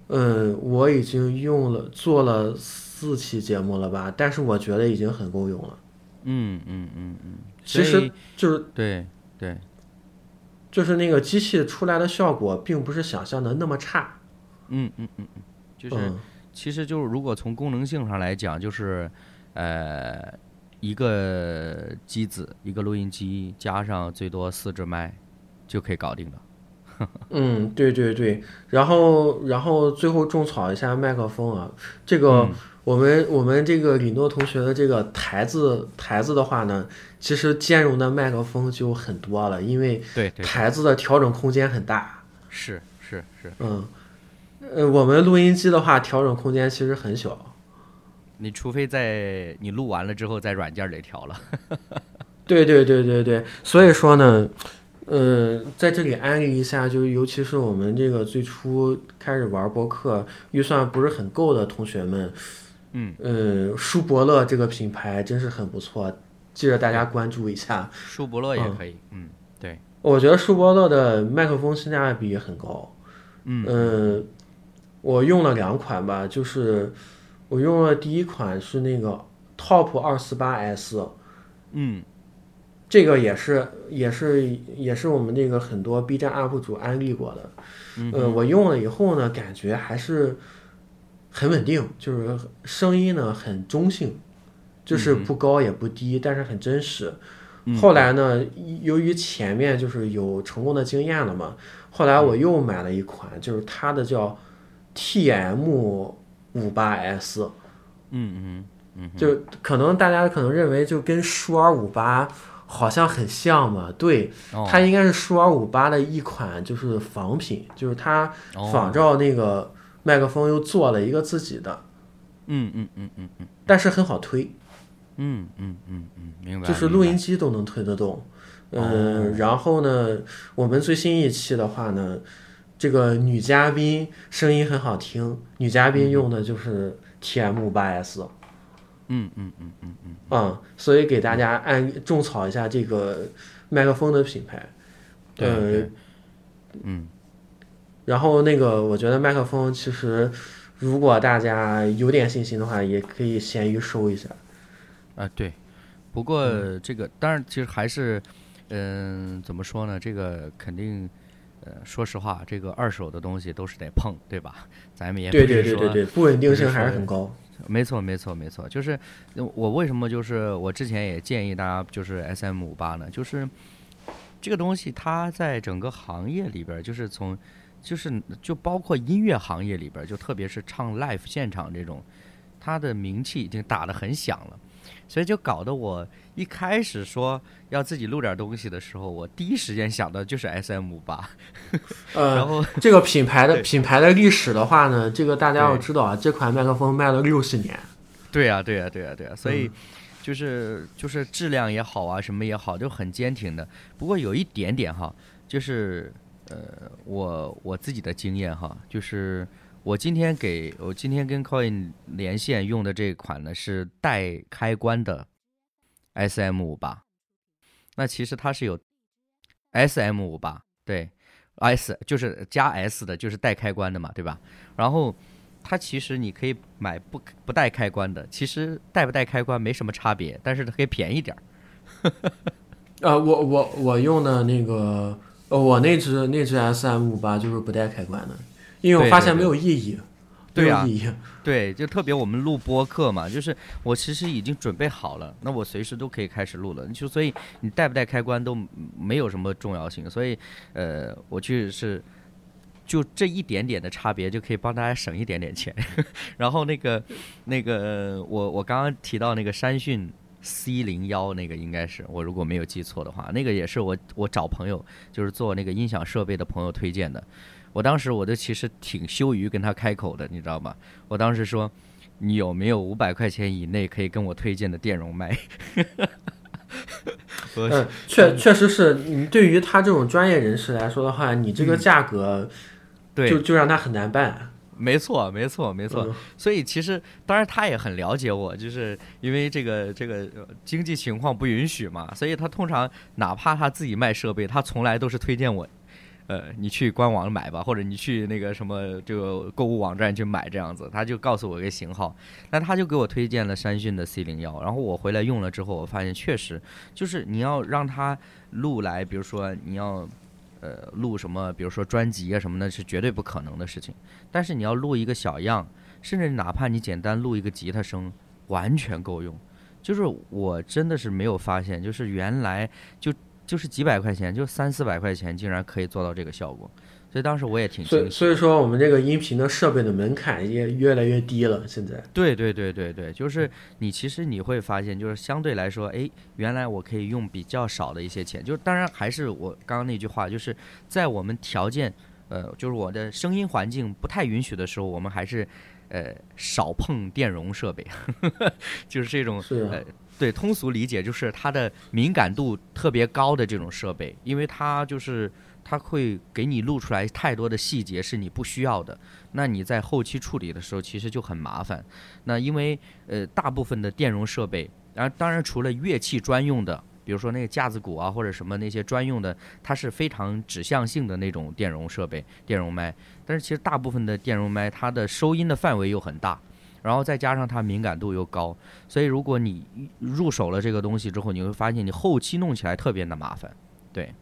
[SPEAKER 1] 嗯我已经用了做了四期节目了吧，但是我觉得已经很够用了。
[SPEAKER 2] 嗯嗯嗯嗯，
[SPEAKER 1] 其实就是
[SPEAKER 2] 对对，
[SPEAKER 1] 就是那个机器出来的效果，并不是想象的那么差。
[SPEAKER 2] 嗯嗯嗯嗯，就是。
[SPEAKER 1] 嗯
[SPEAKER 2] 其实就是如果从功能性上来讲，就是呃一个机子一个录音机加上最多四支麦就可以搞定了。
[SPEAKER 1] 嗯，对对对，然后然后最后种草一下麦克风啊，这个、
[SPEAKER 2] 嗯
[SPEAKER 1] 我们我们这个李诺同学的这个台子台子的话呢，其实兼容的麦克风就很多了，因为台子的调整空间很大。
[SPEAKER 2] 是是是，
[SPEAKER 1] 嗯，呃，我们录音机的话，调整空间其实很小。
[SPEAKER 2] 你除非在你录完了之后在软件里调了。
[SPEAKER 1] 对对对对对，所以说呢，呃，在这里安利一下，就尤其是我们这个最初开始玩播客，预算不是很够的同学们，
[SPEAKER 2] 嗯，
[SPEAKER 1] 呃，舒伯乐这个品牌真是很不错，记着大家关注一下。
[SPEAKER 2] 舒伯乐也可以，嗯，对，
[SPEAKER 1] 我觉得舒伯乐的麦克风性价比也很高。
[SPEAKER 2] 嗯
[SPEAKER 1] 呃，我用了两款吧，就是我用了第一款是那个 Top 二四八 S，
[SPEAKER 2] 嗯。
[SPEAKER 1] 这个也是也是也是我们那个很多 B 站 UP 主安利过的。
[SPEAKER 2] 嗯
[SPEAKER 1] 呃，我用了以后呢，感觉还是很稳定，就是声音呢很中性，就是不高也不低，但是很真实。后来呢，由于前面就是有成功的经验了嘛，后来我又买了一款，就是它的叫 TM 五八 S，
[SPEAKER 2] 嗯嗯嗯。
[SPEAKER 1] 就可能大家可能认为就跟舒尔五八好像很像嘛，对，
[SPEAKER 2] 哦。
[SPEAKER 1] 它应该是舒尔五八的一款就是仿品，就是它
[SPEAKER 2] 哦。
[SPEAKER 1] 仿照那个麦克风又做了一个自己的，
[SPEAKER 2] 嗯嗯嗯嗯嗯。
[SPEAKER 1] 但是很好推，
[SPEAKER 2] 嗯嗯嗯嗯，明白。
[SPEAKER 1] 就是录音机都能推得动。嗯，然后呢，我们最新一期的话呢，这个女嘉宾声音很好听，女嘉宾用的就是 TM 五八 S。
[SPEAKER 2] 嗯嗯嗯嗯嗯，
[SPEAKER 1] 嗯，所以给大家按种草一下这个麦克风的品牌。
[SPEAKER 2] 对，嗯
[SPEAKER 1] 然后那个，我觉得麦克风其实，如果大家有点信心的话，也可以闲鱼收一下。
[SPEAKER 2] 啊对，不过这个当然其实还是，嗯，怎么说呢？这个肯定。呃，说实话，这个二手的东西都是得碰，对吧？咱们也
[SPEAKER 1] 对对对对对，不稳定性还是很高。
[SPEAKER 2] 没错，没错，没错，就是呃我为什么就是我之前也建议大家就是 S M 五八呢？就是这个东西它在整个行业里边儿，就是从就是就包括音乐行业里边儿，就特别是唱 live 现场这种，它的名气已经打得很响了。所以就搞得我一开始说要自己录点东西的时候，我第一时间想的就是 S M 五八。
[SPEAKER 1] 呃，
[SPEAKER 2] 然后
[SPEAKER 1] 这个品牌的品牌的历史的话呢，这个大家要知道啊，这款麦克风卖了六十年。
[SPEAKER 2] 对呀、对呀、对呀、对呀、所以
[SPEAKER 1] 嗯
[SPEAKER 2] 就是就是质量也好啊，什么也好，就很坚挺的。不过有一点点哈，就是呃，我我自己的经验哈，就是我今天给我今天跟 Coin 连线用的这款呢是带开关的 S M 五八，那其实它是有 S M 五八对 S 就是加 S 的，就是带开关的嘛，对吧？然后。它其实你可以买不不带开关的，其实带不带开关没什么差别，但是它可以便宜点儿。
[SPEAKER 1] 呃，我我我用的那个，呃，我那只那只 S M 五八就是不带开关的，因为我发现没有意义，有意义。
[SPEAKER 2] 对，就特别我们录播客嘛，就是我其实已经准备好了，那我随时都可以开始录了。就所以你带不带开关都没有什么重要性，所以呃，我就是就这一点点的差别就可以帮大家省一点点钱。然后那个那个我我刚刚提到那个山讯 C 零幺那个应该是我如果没有记错的话，那个也是我我找朋友就是做那个音响设备的朋友推荐的。我当时我就其实挺羞于跟他开口的，你知道吗？我当时说，你有没有五百块钱以内可以跟我推荐的电容麦？我
[SPEAKER 1] 嗯，确确实是你对于他这种专业人士来说的话，你这个价格、
[SPEAKER 2] 对，
[SPEAKER 1] 就就让他很难办。
[SPEAKER 2] 没错，没错，没错。
[SPEAKER 1] 嗯
[SPEAKER 2] 所以其实当然他也很了解我，就是因为这个这个呃经济情况不允许嘛，所以他通常哪怕他自己卖设备，他从来都是推荐我。呃，你去官网买吧，或者你去那个什么这个购物网站去买这样子，他就告诉我一个型号，那他就给我推荐了山讯的 C 零幺，然后我回来用了之后，我发现确实就是你要让它录来，比如说你要呃录什么，比如说专辑啊什么的，是绝对不可能的事情。但是你要录一个小样，甚至哪怕你简单录一个吉他声，完全够用。就是我真的是没有发现，就是原来就就是几百块钱，就三四百块钱，竟然可以做到这个效果。所以当时我也挺
[SPEAKER 1] 所以。所以说，我们这个音频的设备的门槛也越来越低了。现在，
[SPEAKER 2] 对对对对对，就是你其实你会发现，就是相对来说，哎，原来我可以用比较少的一些钱，就是当然还是我刚刚那句话，就是在我们条件，呃，就是我的声音环境不太允许的时候，我们还是呃少碰电容设备，就是这种
[SPEAKER 1] 是啊
[SPEAKER 2] 呃。对，通俗理解就是它的敏感度特别高的这种设备，因为它就是它会给你录出来太多的细节是你不需要的，那你在后期处理的时候其实就很麻烦。那因为呃大部分的电容设备，然后当然除了乐器专用的，比如说那个架子鼓啊或者什么那些专用的，它是非常指向性的那种电容设备、电容麦。但是其实大部分的电容麦，它的收音的范围又很大。然后再加上它敏感度又高，所以如果你入手了这个东西之后，你会发现你后期弄起来特别的麻烦。对，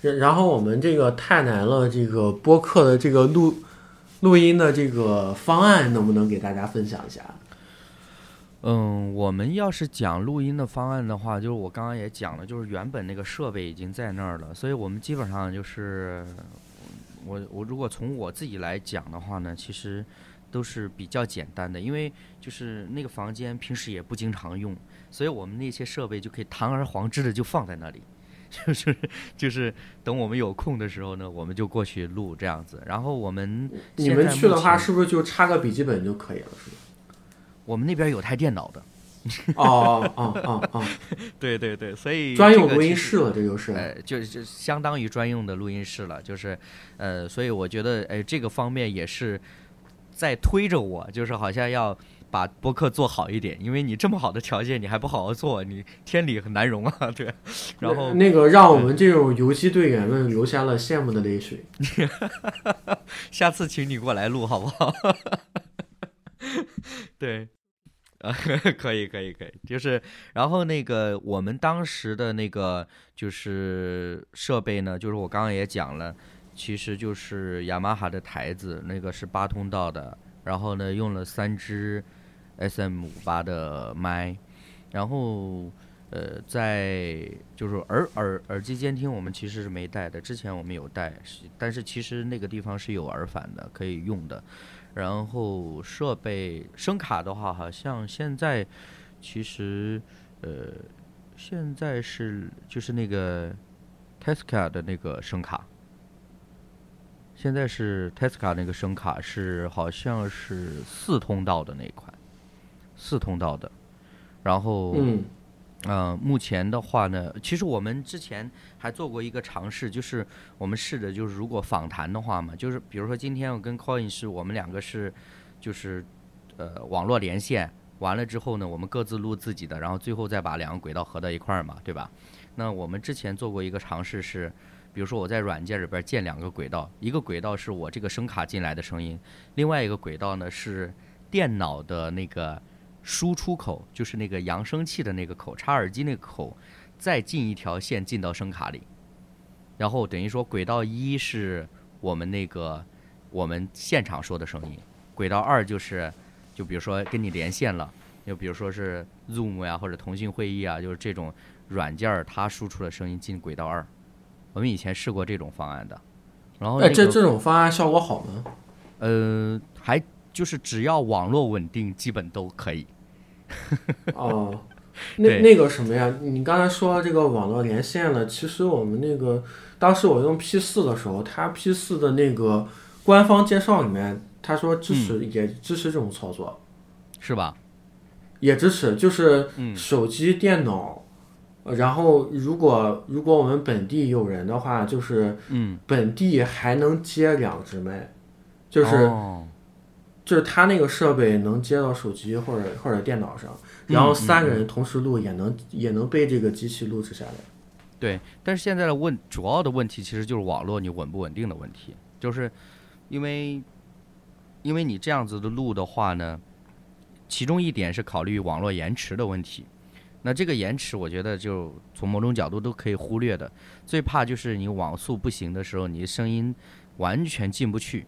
[SPEAKER 1] 然然后我们这个太难了，这个播客的这个录录音的这个方案，能不能给大家分享一下？
[SPEAKER 2] 嗯，我们要是讲录音的方案的话，就是我刚刚也讲了，就是原本那个设备已经在那儿了，所以我们基本上就是我我如果从我自己来讲的话呢，其实都是比较简单的，因为就是那个房间平时也不经常用，所以我们那些设备就可以堂而皇之的就放在那里。就是就是等我们有空的时候呢，我们就过去录这样子。然后我们
[SPEAKER 1] 你们去的话，是不是就插个笔记本就可以了？是吧？
[SPEAKER 2] 我们那边有台电脑的，
[SPEAKER 1] 哦哦哦哦，
[SPEAKER 2] 对对对，所以
[SPEAKER 1] 专用录音室了，这就是。
[SPEAKER 2] 呃，就就相当于专用的录音室了，就是，呃，所以我觉得，哎，这个方面也是在推着我，就是好像要把播客做好一点，因为你这么好的条件，你还不好好做，你天理很难容啊，对。然后
[SPEAKER 1] 那个让我们这种游击队员们流下了羡慕的泪水。
[SPEAKER 2] 下次请你过来录好不好？对，啊，可以可以可以，就是，然后那个我们当时的那个就是设备呢，就是我刚刚也讲了，其实就是雅马哈的台子，那个是八通道的，然后呢用了三支 SM 五八的麦，然后呃，在就是耳耳耳机监听，我们其实是没带的。之前我们有带，但是其实那个地方是有耳返的，可以用的。然后设备声卡的话，好像现在其实呃，现在是就是那个 Tesca 的那个声卡，现在是 Tesca 那个声卡是好像是四通道的那一款，四通道的。然后
[SPEAKER 1] 嗯
[SPEAKER 2] 呃，目前的话呢，其实我们之前还做过一个尝试，就是我们试着就是如果访谈的话嘛，就是比如说今天我跟 Coin 是我们两个是就是呃网络连线完了之后呢，我们各自录自己的，然后最后再把两个轨道合到一块儿嘛，对吧？那我们之前做过一个尝试是，比如说我在软件里边建两个轨道，一个轨道是我这个声卡进来的声音，另外一个轨道呢是电脑的那个。输出口就是那个扬声器的那个口，插耳机那个口，再进一条线进到声卡里，然后等于说轨道一是我们那个我们现场说的声音，轨道二就是就比如说跟你连线了，就比如说是 Zoom 呀或者腾讯会议啊，就是这种软件它输出的声音进轨道二，我们以前试过这种方案的，然后
[SPEAKER 1] 哎，这这种方案效果好吗？
[SPEAKER 2] 呃还就是只要网络稳定，基本都可以。
[SPEAKER 1] 哦，那那个什么呀？你刚才说这个网络连线了，其实我们那个当时我用 P 四的时候，它 P 四的那个官方介绍里面，他说支持、也支持这种操作，
[SPEAKER 2] 是吧？
[SPEAKER 1] 也支持，就是手机、电脑，呃然后如果如果我们本地有人的话，就是
[SPEAKER 2] 嗯，
[SPEAKER 1] 本地还能接两只麦，就是。
[SPEAKER 2] 哦
[SPEAKER 1] 就是他那个设备能接到手机或者或者电脑上，然后三个人同时录也能、也能被这个机器录制下来。
[SPEAKER 2] 对，但是现在的问主要的问题其实就是网络你稳不稳定的问题，就是因为因为你这样子的录的话呢，其中一点是考虑网络延迟的问题。那这个延迟，我觉得就从某种角度都可以忽略的。最怕就是你网速不行的时候，你声音完全进不去，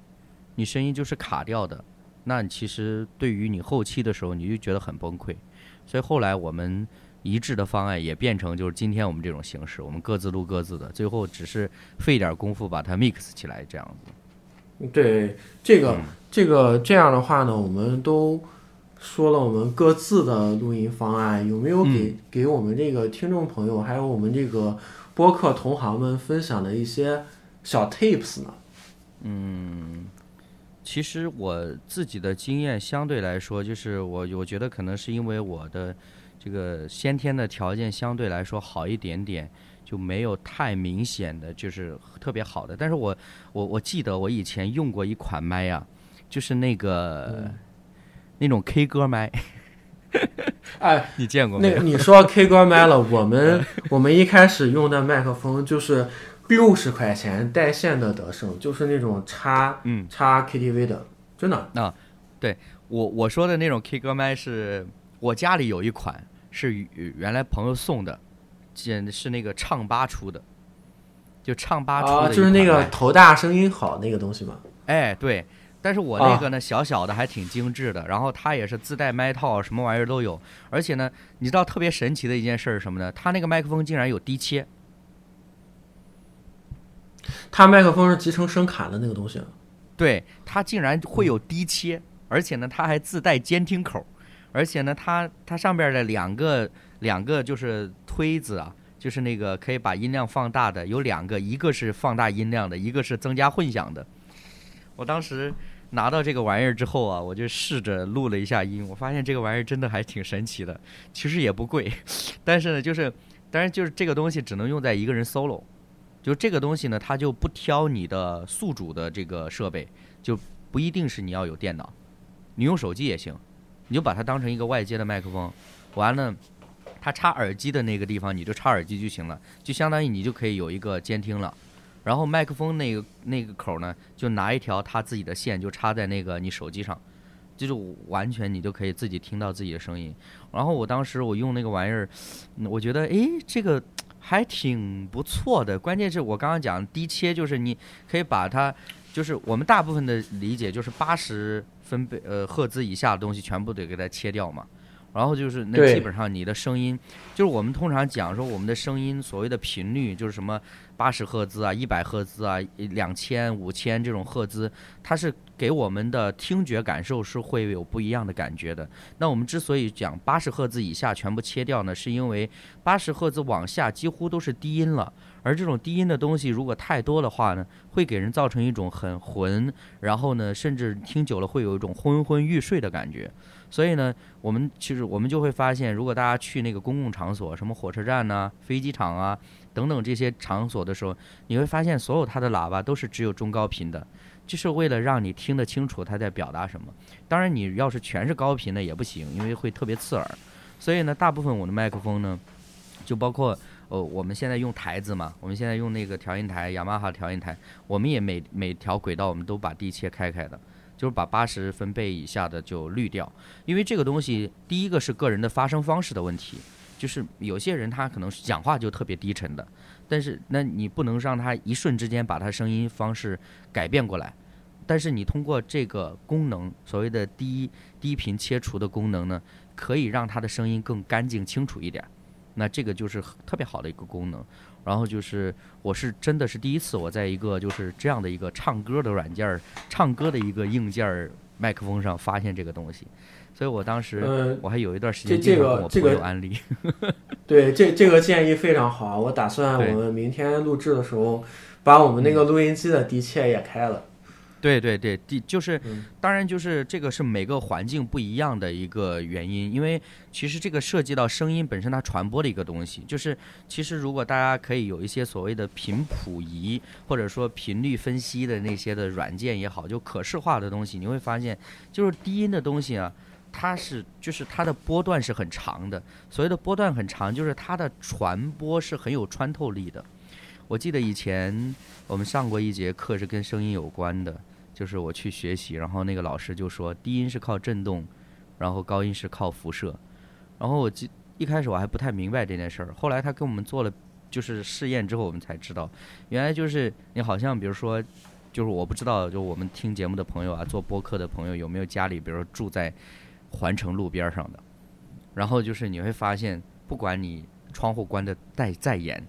[SPEAKER 2] 你声音就是卡掉的。那其实对于你后期的时候，你就觉得很崩溃。所以后来我们一致的方案也变成就是今天我们这种形式，我们各自录各自的，最后只是费点功夫把它 mix 起来这样子。
[SPEAKER 1] 对这个、这个这样的话呢，我们都说了我们各自的录音方案，有没有给、给我们这个听众朋友，还有我们这个播客同行们分享的一些小 tips 呢？
[SPEAKER 2] 嗯其实我自己的经验相对来说，就是我我觉得可能是因为我的这个先天的条件相对来说好一点点，就没有太明显的就是特别好的。但是我我我记得我以前用过一款麦呀、就是那个、那种 K 歌麦，
[SPEAKER 1] 哎，
[SPEAKER 2] 你见过没有？
[SPEAKER 1] 那你说 K 歌麦了，我们我们一开始用的麦克风就是六十块钱带线的德胜，就是那种插
[SPEAKER 2] 嗯
[SPEAKER 1] 插 KTV 的，真的啊。对。
[SPEAKER 2] 我我说的那种 K 歌麦是我家里有一款是原原来朋友送的，简是那个唱吧出的，就唱吧出的、
[SPEAKER 1] 啊，就是那个头大声音好那个东西嘛。
[SPEAKER 2] 哎，对，但是我那个呢，小小的还挺精致的，然后它也是自带麦套，什么玩意儿都有。而且呢，你知道特别神奇的一件事是什么呢？它那个麦克风竟然有低切，
[SPEAKER 1] 它麦克风是集成声卡的那个东西。
[SPEAKER 2] 对，它竟然会有低切，而且呢，它还自带监听口，而且呢，它它上边的两个两个就是推子啊，就是那个可以把音量放大的，有两个，一个是放大音量的，一个是增加混响的。我当时拿到这个玩意儿之后啊，我就试着录了一下音，我发现这个玩意儿真的还挺神奇的。其实也不贵，但是呢，就是，当然就是这个东西只能用在一个人 solo。就这个东西呢，它就不挑你的宿主的这个设备，就不一定是你要有电脑，你用手机也行，你就把它当成一个外接的麦克风，完了，它插耳机的那个地方你就插耳机就行了，就相当于你就可以有一个监听了。然后麦克风那个那个口呢，就拿一条他自己的线就插在那个你手机上，就是完全你就可以自己听到自己的声音。然后我当时我用那个玩意儿，嗯我觉得诶这个还挺不错的。关键是我刚刚讲低切，就是你可以把它，就是我们大部分的理解就是八十分贝呃赫兹以下的东西全部得给它切掉嘛。然后就是那基本上你的声音，就是我们通常讲说我们的声音所谓的频率就是什么八十赫兹啊、一百赫兹啊、两千、五千这种赫兹，它是给我们的听觉感受是会有不一样的感觉的。那我们之所以讲八十赫兹以下全部切掉呢，是因为八十赫兹往下几乎都是低音了，而这种低音的东西如果太多的话呢，会给人造成一种很浑，然后呢，甚至听久了会有一种昏昏欲睡的感觉。所以呢，我们其实我们就会发现，如果大家去那个公共场所，什么火车站呐、飞机场啊等等这些场所的时候，你会发现所有它的喇叭都是只有中高频的，就是为了让你听得清楚它在表达什么。当然，你要是全是高频的也不行，因为会特别刺耳。所以呢，大部分我的麦克风呢，就包括呃我们现在用台子嘛，我们现在用那个调音台，雅马哈调音台，我们也每每条轨道我们都把低切开开的。就是把八十分贝以下的就滤掉，因为这个东西，第一个是个人的发声方式的问题，就是有些人他可能讲话就特别低沉的，但是那你不能让他一瞬之间把他声音方式改变过来，但是你通过这个功能，所谓的低低频切除的功能呢，可以让他的声音更干净清楚一点，那这个就是特别好的一个功能。然后就是，我是真的是第一次，我在一个就是这样的一个唱歌的软件儿、唱歌的一个硬件儿麦克风上发现这个东西，所以我当时
[SPEAKER 1] 嗯，
[SPEAKER 2] 我还有一段时
[SPEAKER 1] 这
[SPEAKER 2] 间经常
[SPEAKER 1] 这个这个
[SPEAKER 2] 朋友安利。
[SPEAKER 1] 对，这这个建议非常好啊！我打算我们明天录制的时候，把我们那个录音机的的确也开了。
[SPEAKER 2] 对对对，第就是
[SPEAKER 1] 嗯，
[SPEAKER 2] 当然就是这个是每个环境不一样的一个原因，因为其实这个涉及到声音本身它传播的一个东西，就是其实如果大家可以有一些所谓的频谱仪或者说频率分析的那些的软件也好，就可视化的东西，你会发现就是低音的东西啊。它是就是它的波段是很长的，所谓的波段很长，就是它的传播是很有穿透力的。我记得以前我们上过一节课是跟声音有关的，就是我去学习，然后那个老师就说低音是靠振动，然后高音是靠辐射。然后我记一开始我还不太明白这件事儿，后来他跟我们做了就是试验之后，我们才知道，原来就是你好像比如说，就是我不知道，就我们听节目的朋友啊，做播客的朋友有没有家里，比如说住在环城路边上的，然后就是你会发现，不管你窗户关的再再严，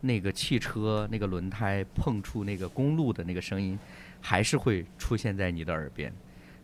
[SPEAKER 2] 那个汽车那个轮胎碰触那个公路的那个声音，还是会出现在你的耳边。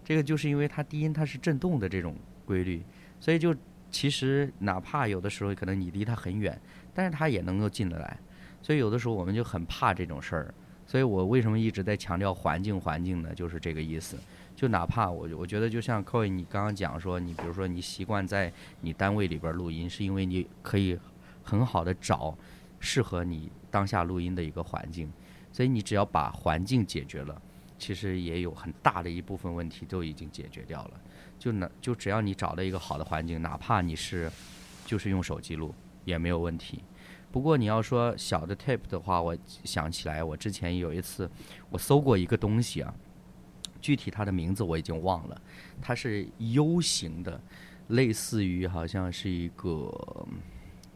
[SPEAKER 2] 这个就是因为它低音它是震动的这种规律，所以就其实哪怕有的时候可能你离它很远，但是它也能够进得来。所以有的时候我们就很怕这种事儿。所以我为什么一直在强调环境环境呢？就是这个意思。就哪怕我我觉得就像 Koi 你刚刚讲说，你比如说你习惯在你单位里边录音，是因为你可以很好的找适合你当下录音的一个环境，所以你只要把环境解决了，其实也有很大的一部分问题都已经解决掉了。就哪就只要你找到一个好的环境，哪怕你是就是用手机录也没有问题。不过你要说小的 tape 的话，我想起来我之前有一次我搜过一个东西啊，具体它的名字我已经忘了，它是 U 型的，类似于好像是一个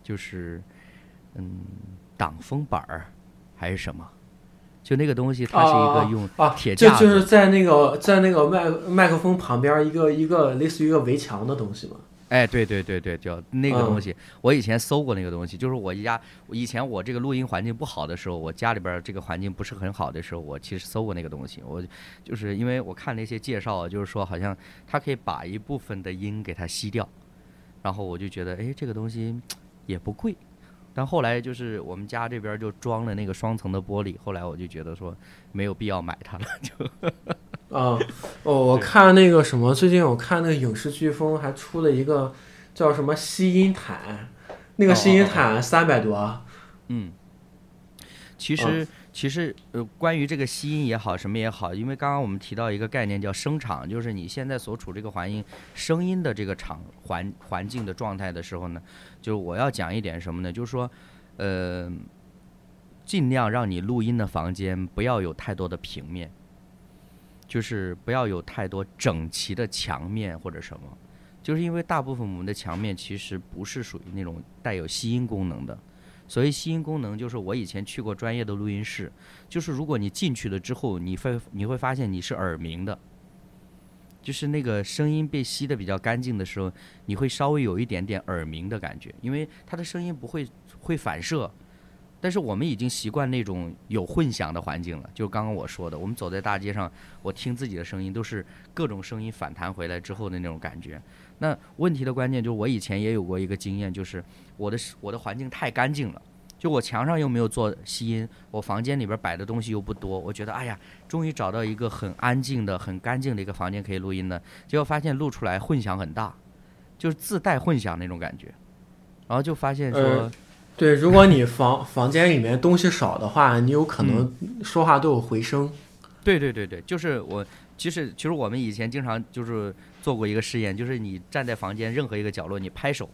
[SPEAKER 2] 就是嗯挡风板儿还是什么，就那个东西它是一个用
[SPEAKER 1] 啊，
[SPEAKER 2] 铁架
[SPEAKER 1] 就是在那个在那个麦麦克风旁边一个一个类似于一个围墙的东西嘛。
[SPEAKER 2] 哎，对对对对，就那个东
[SPEAKER 1] 嗯
[SPEAKER 2] 西，我以前搜过那个东西，就是我家以前我这个录音环境不好的时候，我家里边儿这个环境不是很好的时候，我其实搜过那个东西，我就是因为我看那些介绍啊，就是说好像它可以把一部分的音给它吸掉，然后我就觉得，哎，这个东西也不贵。但后来就是我们家这边就装了那个双层的玻璃，后来我就觉得说没有必要买它了，就
[SPEAKER 1] 啊，哦，我看那个什么，最近我看那个影视飓风还出了一个叫什么吸音毯，那个吸音毯三百多。
[SPEAKER 2] 嗯，其实、其实呃，关于这个吸音也好，什么也好，因为刚刚我们提到一个概念叫声场，就是你现在所处这个环境声音的这个场环环境的状态的时候呢，就是我要讲一点什么呢？就是说，呃，尽量让你录音的房间不要有太多的平面，就是不要有太多整齐的墙面或者什么。就是因为大部分我们的墙面其实不是属于那种带有吸音功能的，所谓吸音功能，就是我以前去过专业的录音室，就是如果你进去了之后，你会你会发现你是耳鸣的，就是那个声音被吸的比较干净的时候，你会稍微有一点点耳鸣的感觉，因为它的声音不会会反射。但是我们已经习惯那种有混响的环境了，就刚刚我说的，我们走在大街上，我听自己的声音都是各种声音反弹回来之后的那种感觉。那问题的关键就是我以前也有过一个经验，就是我的我的环境太干净了，就我墙上又没有做吸音，我房间里边摆的东西又不多，我觉得哎呀，终于找到一个很安静的、很干净的一个房间可以录音了，结果发现录出来混响很大，就是自带混响那种感觉，然后就发现说。
[SPEAKER 1] 对，如果你房房间里面东西少的话，你有可能说话都有回声。
[SPEAKER 2] 对对对对，就是我，其实其实我们以前经常就是做过一个试验，就是你站在房间任何一个角落，你拍手，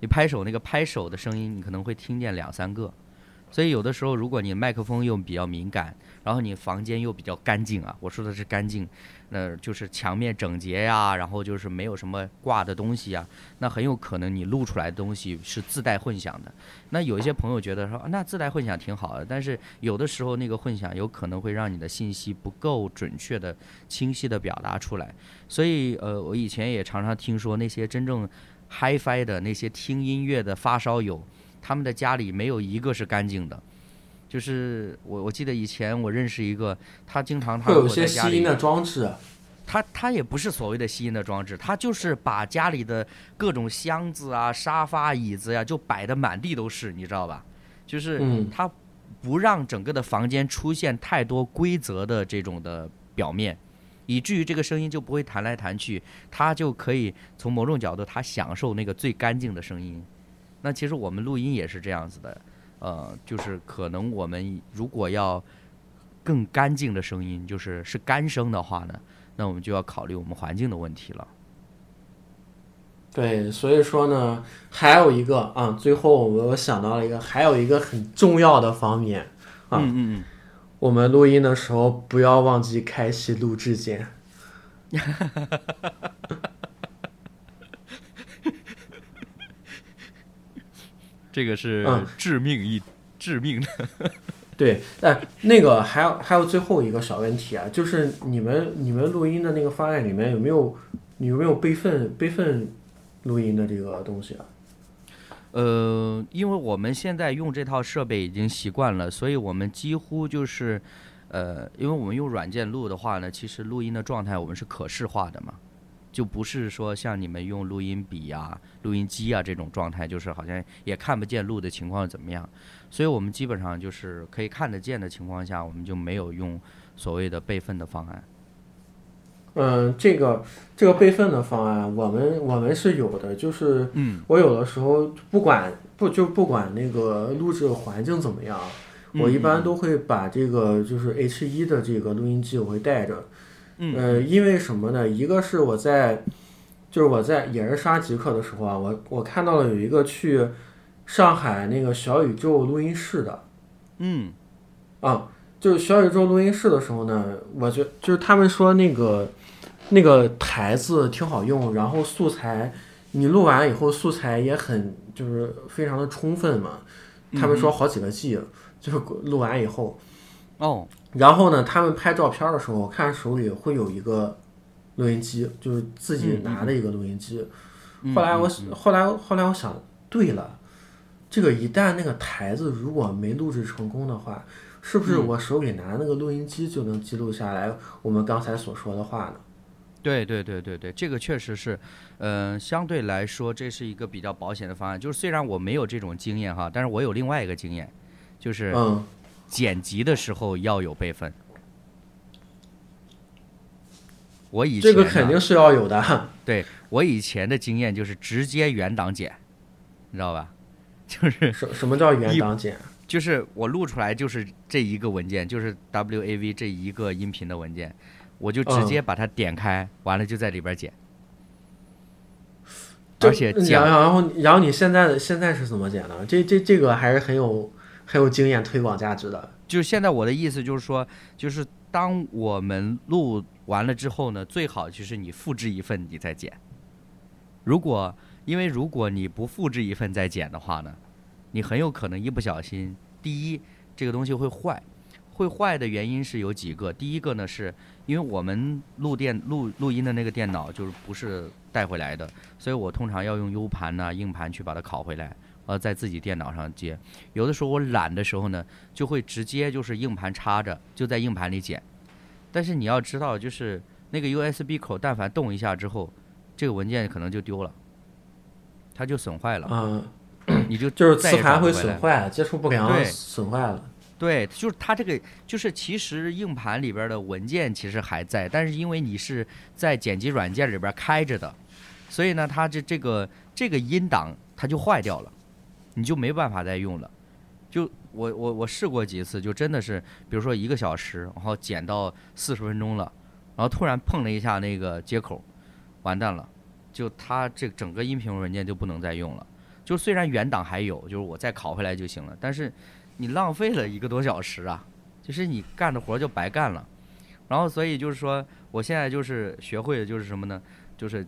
[SPEAKER 2] 你拍手那个拍手的声音，你可能会听见两三个。所以有的时候，如果你麦克风又比较敏感，然后你房间又比较干净啊，我说的是干净，那就是墙面整洁呀，然后就是没有什么挂的东西呀，那很有可能你录出来的东西是自带混响的。那有一些朋友觉得说，那自带混响挺好的，但是有的时候那个混响有可能会让你的信息不够准确的、清晰的表达出来。所以，呃，我以前也常常听说那些真正 HiFi 的那些听音乐的发烧友。他们的家里没有一个是干净的，就是我我记得以前我认识一个，他经常他
[SPEAKER 1] 会有些吸音的装置，
[SPEAKER 2] 他他也不是所谓的吸音的装置，他就是把家里的各种箱子啊、沙发、椅子呀就摆的满地都是，你知道吧？就是他不让整个的房间出现太多规则的这种的表面，以至于这个声音就不会弹来弹去，他就可以从某种角度他享受那个最干净的声音。那其实我们录音也是这样子的，呃，就是可能我们如果要更干净的声音，就是是干声的话呢，那我们就要考虑我们环境的问题了。
[SPEAKER 1] 对，所以说呢，还有一个啊，最后我我想到了一个，还有一个很重要的方面啊，
[SPEAKER 2] 嗯嗯嗯，
[SPEAKER 1] 我们录音的时候不要忘记开启录制键。
[SPEAKER 2] 这个是致命一致命的，
[SPEAKER 1] 对，哎，那个还有还有最后一个小问题啊，就是你们你们录音的那个方案里面有没有有没有备份备份录音的这个东西啊？
[SPEAKER 2] 呃，因为我们现在用这套设备已经习惯了，所以我们几乎就是呃，因为我们用软件录的话呢，其实录音的状态我们是可视化的嘛。就不是说像你们用录音笔啊、录音机啊这种状态，就是好像也看不见录的情况怎么样，所以我们基本上就是可以看得见的情况下，我们就没有用所谓的备份的方案。
[SPEAKER 1] 嗯，这个这个备份的方案，我们我们是有的，就是嗯我有的时候不管不就不管那个录制环境怎么样，我一般都会把这个就是 H 一的这个录音机我会带着。呃，因为什么呢？一个是我在，就是我在也是刷极客的时候啊，我我看到了有一个去上海那个小宇宙录音室的，
[SPEAKER 2] 嗯，
[SPEAKER 1] 啊，就是小宇宙录音室的时候呢，我觉就是他们说那个那个台子挺好用，然后素材你录完以后素材也很就是非常的充分嘛，他们说好几个 G，就是录完以后，
[SPEAKER 2] 哦。
[SPEAKER 1] 然后呢，他们拍照片的时候，看手里会有一个录音机，就是自己拿的一个录音机。后来我后来后来我想，对了，这个一旦那个台子如果没录制成功的话，是不是我手里拿那个录音机就能记录下来我们刚才所说的话呢？
[SPEAKER 2] 对对对对对，这个确实是，嗯，相对来说这是一个比较保险的方案。就是虽然我没有这种经验哈，但是我有另外一个经验，就是
[SPEAKER 1] 嗯。
[SPEAKER 2] 剪辑的时候要有备份，我以前
[SPEAKER 1] 这个肯定是要有的。
[SPEAKER 2] 对我以前的经验就是直接原档剪，你知道吧？就是
[SPEAKER 1] 什什么叫原档剪？
[SPEAKER 2] 就是我录出来就是这一个文件，就是 WAV 这一个音频的文件，我就直接把它点开，完了就在里边剪。而且剪，
[SPEAKER 1] 然后然后你现在的现在是怎么剪的？这这这个还是很有。很有经验推广价值的，
[SPEAKER 2] 就是现在我的意思就是说，就是当我们录完了之后呢，最好就是你复制一份你再剪。如果因为如果你不复制一份再剪的话呢，你很有可能一不小心，第一这个东西会坏，会坏的原因是有几个，第一个呢是因为我们录电录录音的那个电脑就是不是带回来的，所以我通常要用 U 盘呐、硬盘去把它拷回来，呃，在自己电脑上接。有的时候我懒的时候呢，就会直接就是硬盘插着，就在硬盘里剪。但是你要知道，就是那个 USB 口，但凡动一下之后，这个文件可能就丢了，它就损坏了，
[SPEAKER 1] 嗯，
[SPEAKER 2] 你就
[SPEAKER 1] 就是磁盘会损坏，接触不良
[SPEAKER 2] 对
[SPEAKER 1] 损坏了。
[SPEAKER 2] 对，就是它这个，就是其实硬盘里边的文件其实还在，但是因为你是在剪辑软件里边开着的，所以呢，它这这个这个音档它就坏掉了，你就没办法再用了。就我我我试过几次，就真的是，比如说一个小时，然后减到四十分钟了，然后突然碰了一下那个接口，完蛋了，就它这整个音频文件就不能再用了。就虽然原档还有，就是我再拷回来就行了，但是你浪费了一个多小时啊，就是你干的活就白干了。然后所以就是说，我现在就是学会的就是什么呢？就是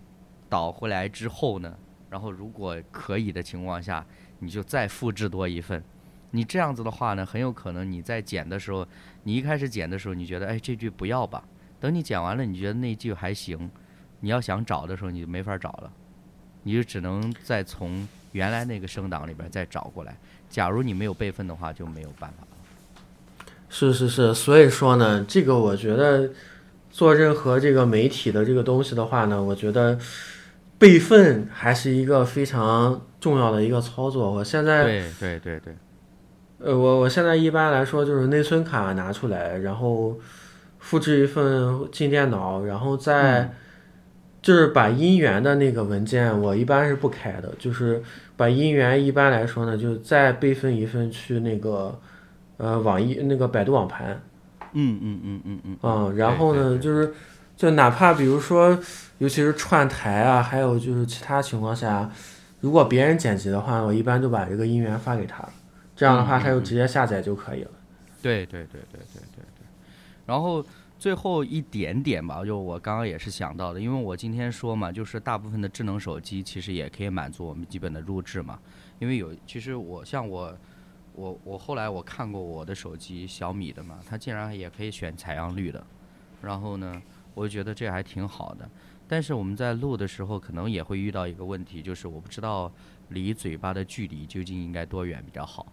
[SPEAKER 2] 导回来之后呢，然后如果可以的情况下，你就再复制多一份。你这样子的话呢，很有可能你在剪的时候，你一开始剪的时候，你觉得哎这句不要吧，等你剪完了，你觉得那句还行，你要想找的时候你就没法找了，你就只能再从原来那个声档里边再找过来。假如你没有备份的话，就没有办法了。
[SPEAKER 1] 是是是，所以说呢，这个我觉得做任何这个媒体的这个东西的话呢，我觉得备份还是一个非常重要的一个操作。我现在
[SPEAKER 2] 对对对对，
[SPEAKER 1] 呃，我我现在一般来说就是内存卡拿出来，然后复制一份进电脑，然后再就是把音源的那个文件，我一般是不开的，就是把音源一般来说呢，就再备份一份去那个呃网易那个百度网盘。
[SPEAKER 2] 嗯嗯嗯嗯嗯
[SPEAKER 1] 嗯，然后呢，
[SPEAKER 2] 对对
[SPEAKER 1] 就是就哪怕比如说，尤其是串台啊，还有就是其他情况下，如果别人剪辑的话，我一般就把这个音源发给他，这样的话
[SPEAKER 2] 嗯
[SPEAKER 1] 他就直接下载就可以了。
[SPEAKER 2] 对对对对对对对。然后最后一点点吧，就我刚刚也是想到的，因为我今天说嘛，就是大部分的智能手机其实也可以满足我们基本的录制嘛，因为有其实我像我。我我后来我看过我的手机小米的嘛，它竟然也可以选采样率的，然后呢，我就觉得这还挺好的。但是我们在录的时候，可能也会遇到一个问题，就是我不知道离嘴巴的距离究竟应该多远比较好。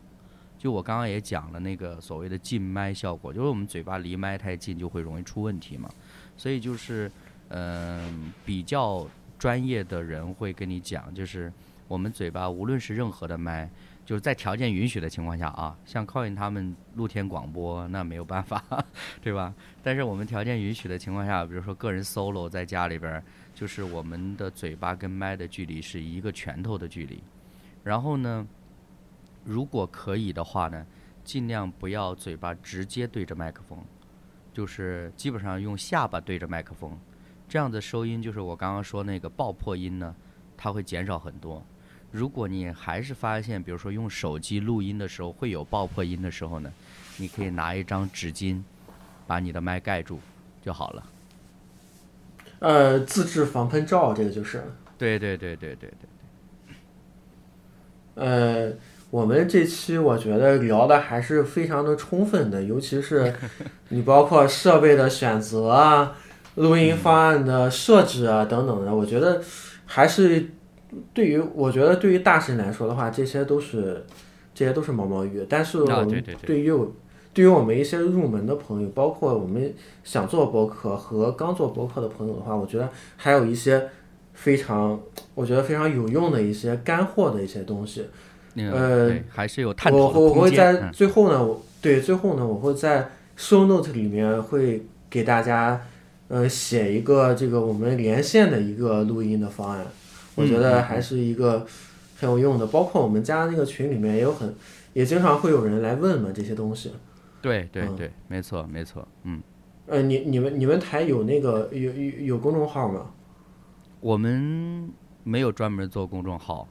[SPEAKER 2] 就我刚刚也讲了那个所谓的近麦效果，就是我们嘴巴离麦太近就会容易出问题嘛。所以就是，嗯、比较专业的人会跟你讲，就是我们嘴巴无论是任何的麦，就是在条件允许的情况下啊，像 Coin 他们露天广播那没有办法，对吧？但是我们条件允许的情况下，比如说个人 solo 在家里边，就是我们的嘴巴跟麦的距离是一个拳头的距离。然后呢，如果可以的话呢，尽量不要嘴巴直接对着麦克风，就是基本上用下巴对着麦克风，这样的收音就是我刚刚说那个爆破音呢，它会减少很多。如果你还是发现，比如说用手机录音的时候会有爆破音的时候呢，你可以拿一张纸巾把你的麦盖住就好了。
[SPEAKER 1] 呃，自制防喷罩这个就是，
[SPEAKER 2] 对对对对对对，
[SPEAKER 1] 呃，我们这期我觉得聊的还是非常的充分的，尤其是 你包括设备的选择啊、录音方案的设置啊等等的，我觉得还是对于我觉得对于大神来说的话，这些都是这些都是毛毛雨，但是我们
[SPEAKER 2] 啊对
[SPEAKER 1] 于我对于我们一些入门的朋友，包括我们想做博客和刚做博客的朋友的话，我觉得还有一些非常我觉得非常有用的一些干货的一些东西。
[SPEAKER 2] 那
[SPEAKER 1] 呃
[SPEAKER 2] 还是有探
[SPEAKER 1] 我我
[SPEAKER 2] 讨的空间。
[SPEAKER 1] 会在
[SPEAKER 2] 嗯
[SPEAKER 1] 最后呢，我对最后呢，我会在 show note 里面会给大家呃写一个这个我们连线的一个录音的方案，我觉得还是一个很有用的。包括我们家那个群里面也有很也经常会有人来问嘛这些东西。嗯
[SPEAKER 2] 对对对，没错没错，嗯。
[SPEAKER 1] 呃，你你们你们台有那个有有有公众号吗？
[SPEAKER 2] 我们没有专门做公众号，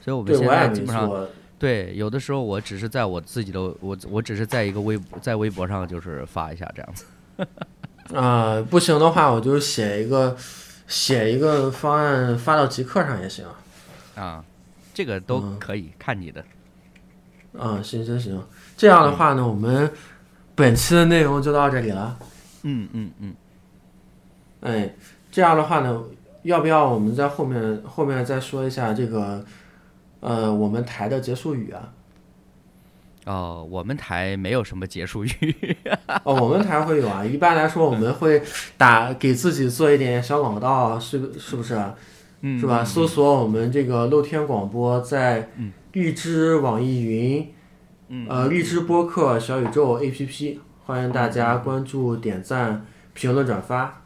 [SPEAKER 2] 所以我们
[SPEAKER 1] 对，
[SPEAKER 2] 现在基本上
[SPEAKER 1] 做。
[SPEAKER 2] 对有的时候我只是在我自己的我我只是在一个微在微博上就是发一下这样子。
[SPEAKER 1] 啊、不行的话，我就写一个写一个方案发到极客上也行。
[SPEAKER 2] 啊，这个都
[SPEAKER 1] 嗯
[SPEAKER 2] 可以、看你的。
[SPEAKER 1] 啊，行行行，这样的话呢，我们本期的内容就到这里了。
[SPEAKER 2] 嗯嗯嗯，
[SPEAKER 1] 哎，这样的话呢，要不要我们在后面后面再说一下这个，呃，我们台的结束语啊？
[SPEAKER 2] 哦，我们台没有什么结束语。
[SPEAKER 1] 哦，我们台会有啊。一般来说，我们会打给自己做一点小广告，是是不是？
[SPEAKER 2] 嗯，
[SPEAKER 1] 是吧？搜索我们这个露天广播，在
[SPEAKER 2] 嗯
[SPEAKER 1] 荔枝、网易云、
[SPEAKER 2] 嗯
[SPEAKER 1] 呃荔枝播客、小宇宙 APP，欢迎大家关注、点赞、评论、转发。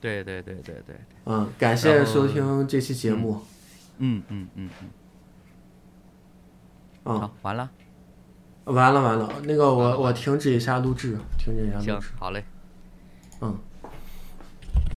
[SPEAKER 2] 对对对对对，
[SPEAKER 1] 嗯，感谢收听这期节目。
[SPEAKER 2] 嗯嗯嗯嗯，
[SPEAKER 1] 嗯，
[SPEAKER 2] 好，完了，
[SPEAKER 1] 完了完了，那个我我停止一下录制，停止一下录
[SPEAKER 2] 行
[SPEAKER 1] 制。，
[SPEAKER 2] 好嘞。
[SPEAKER 1] 嗯。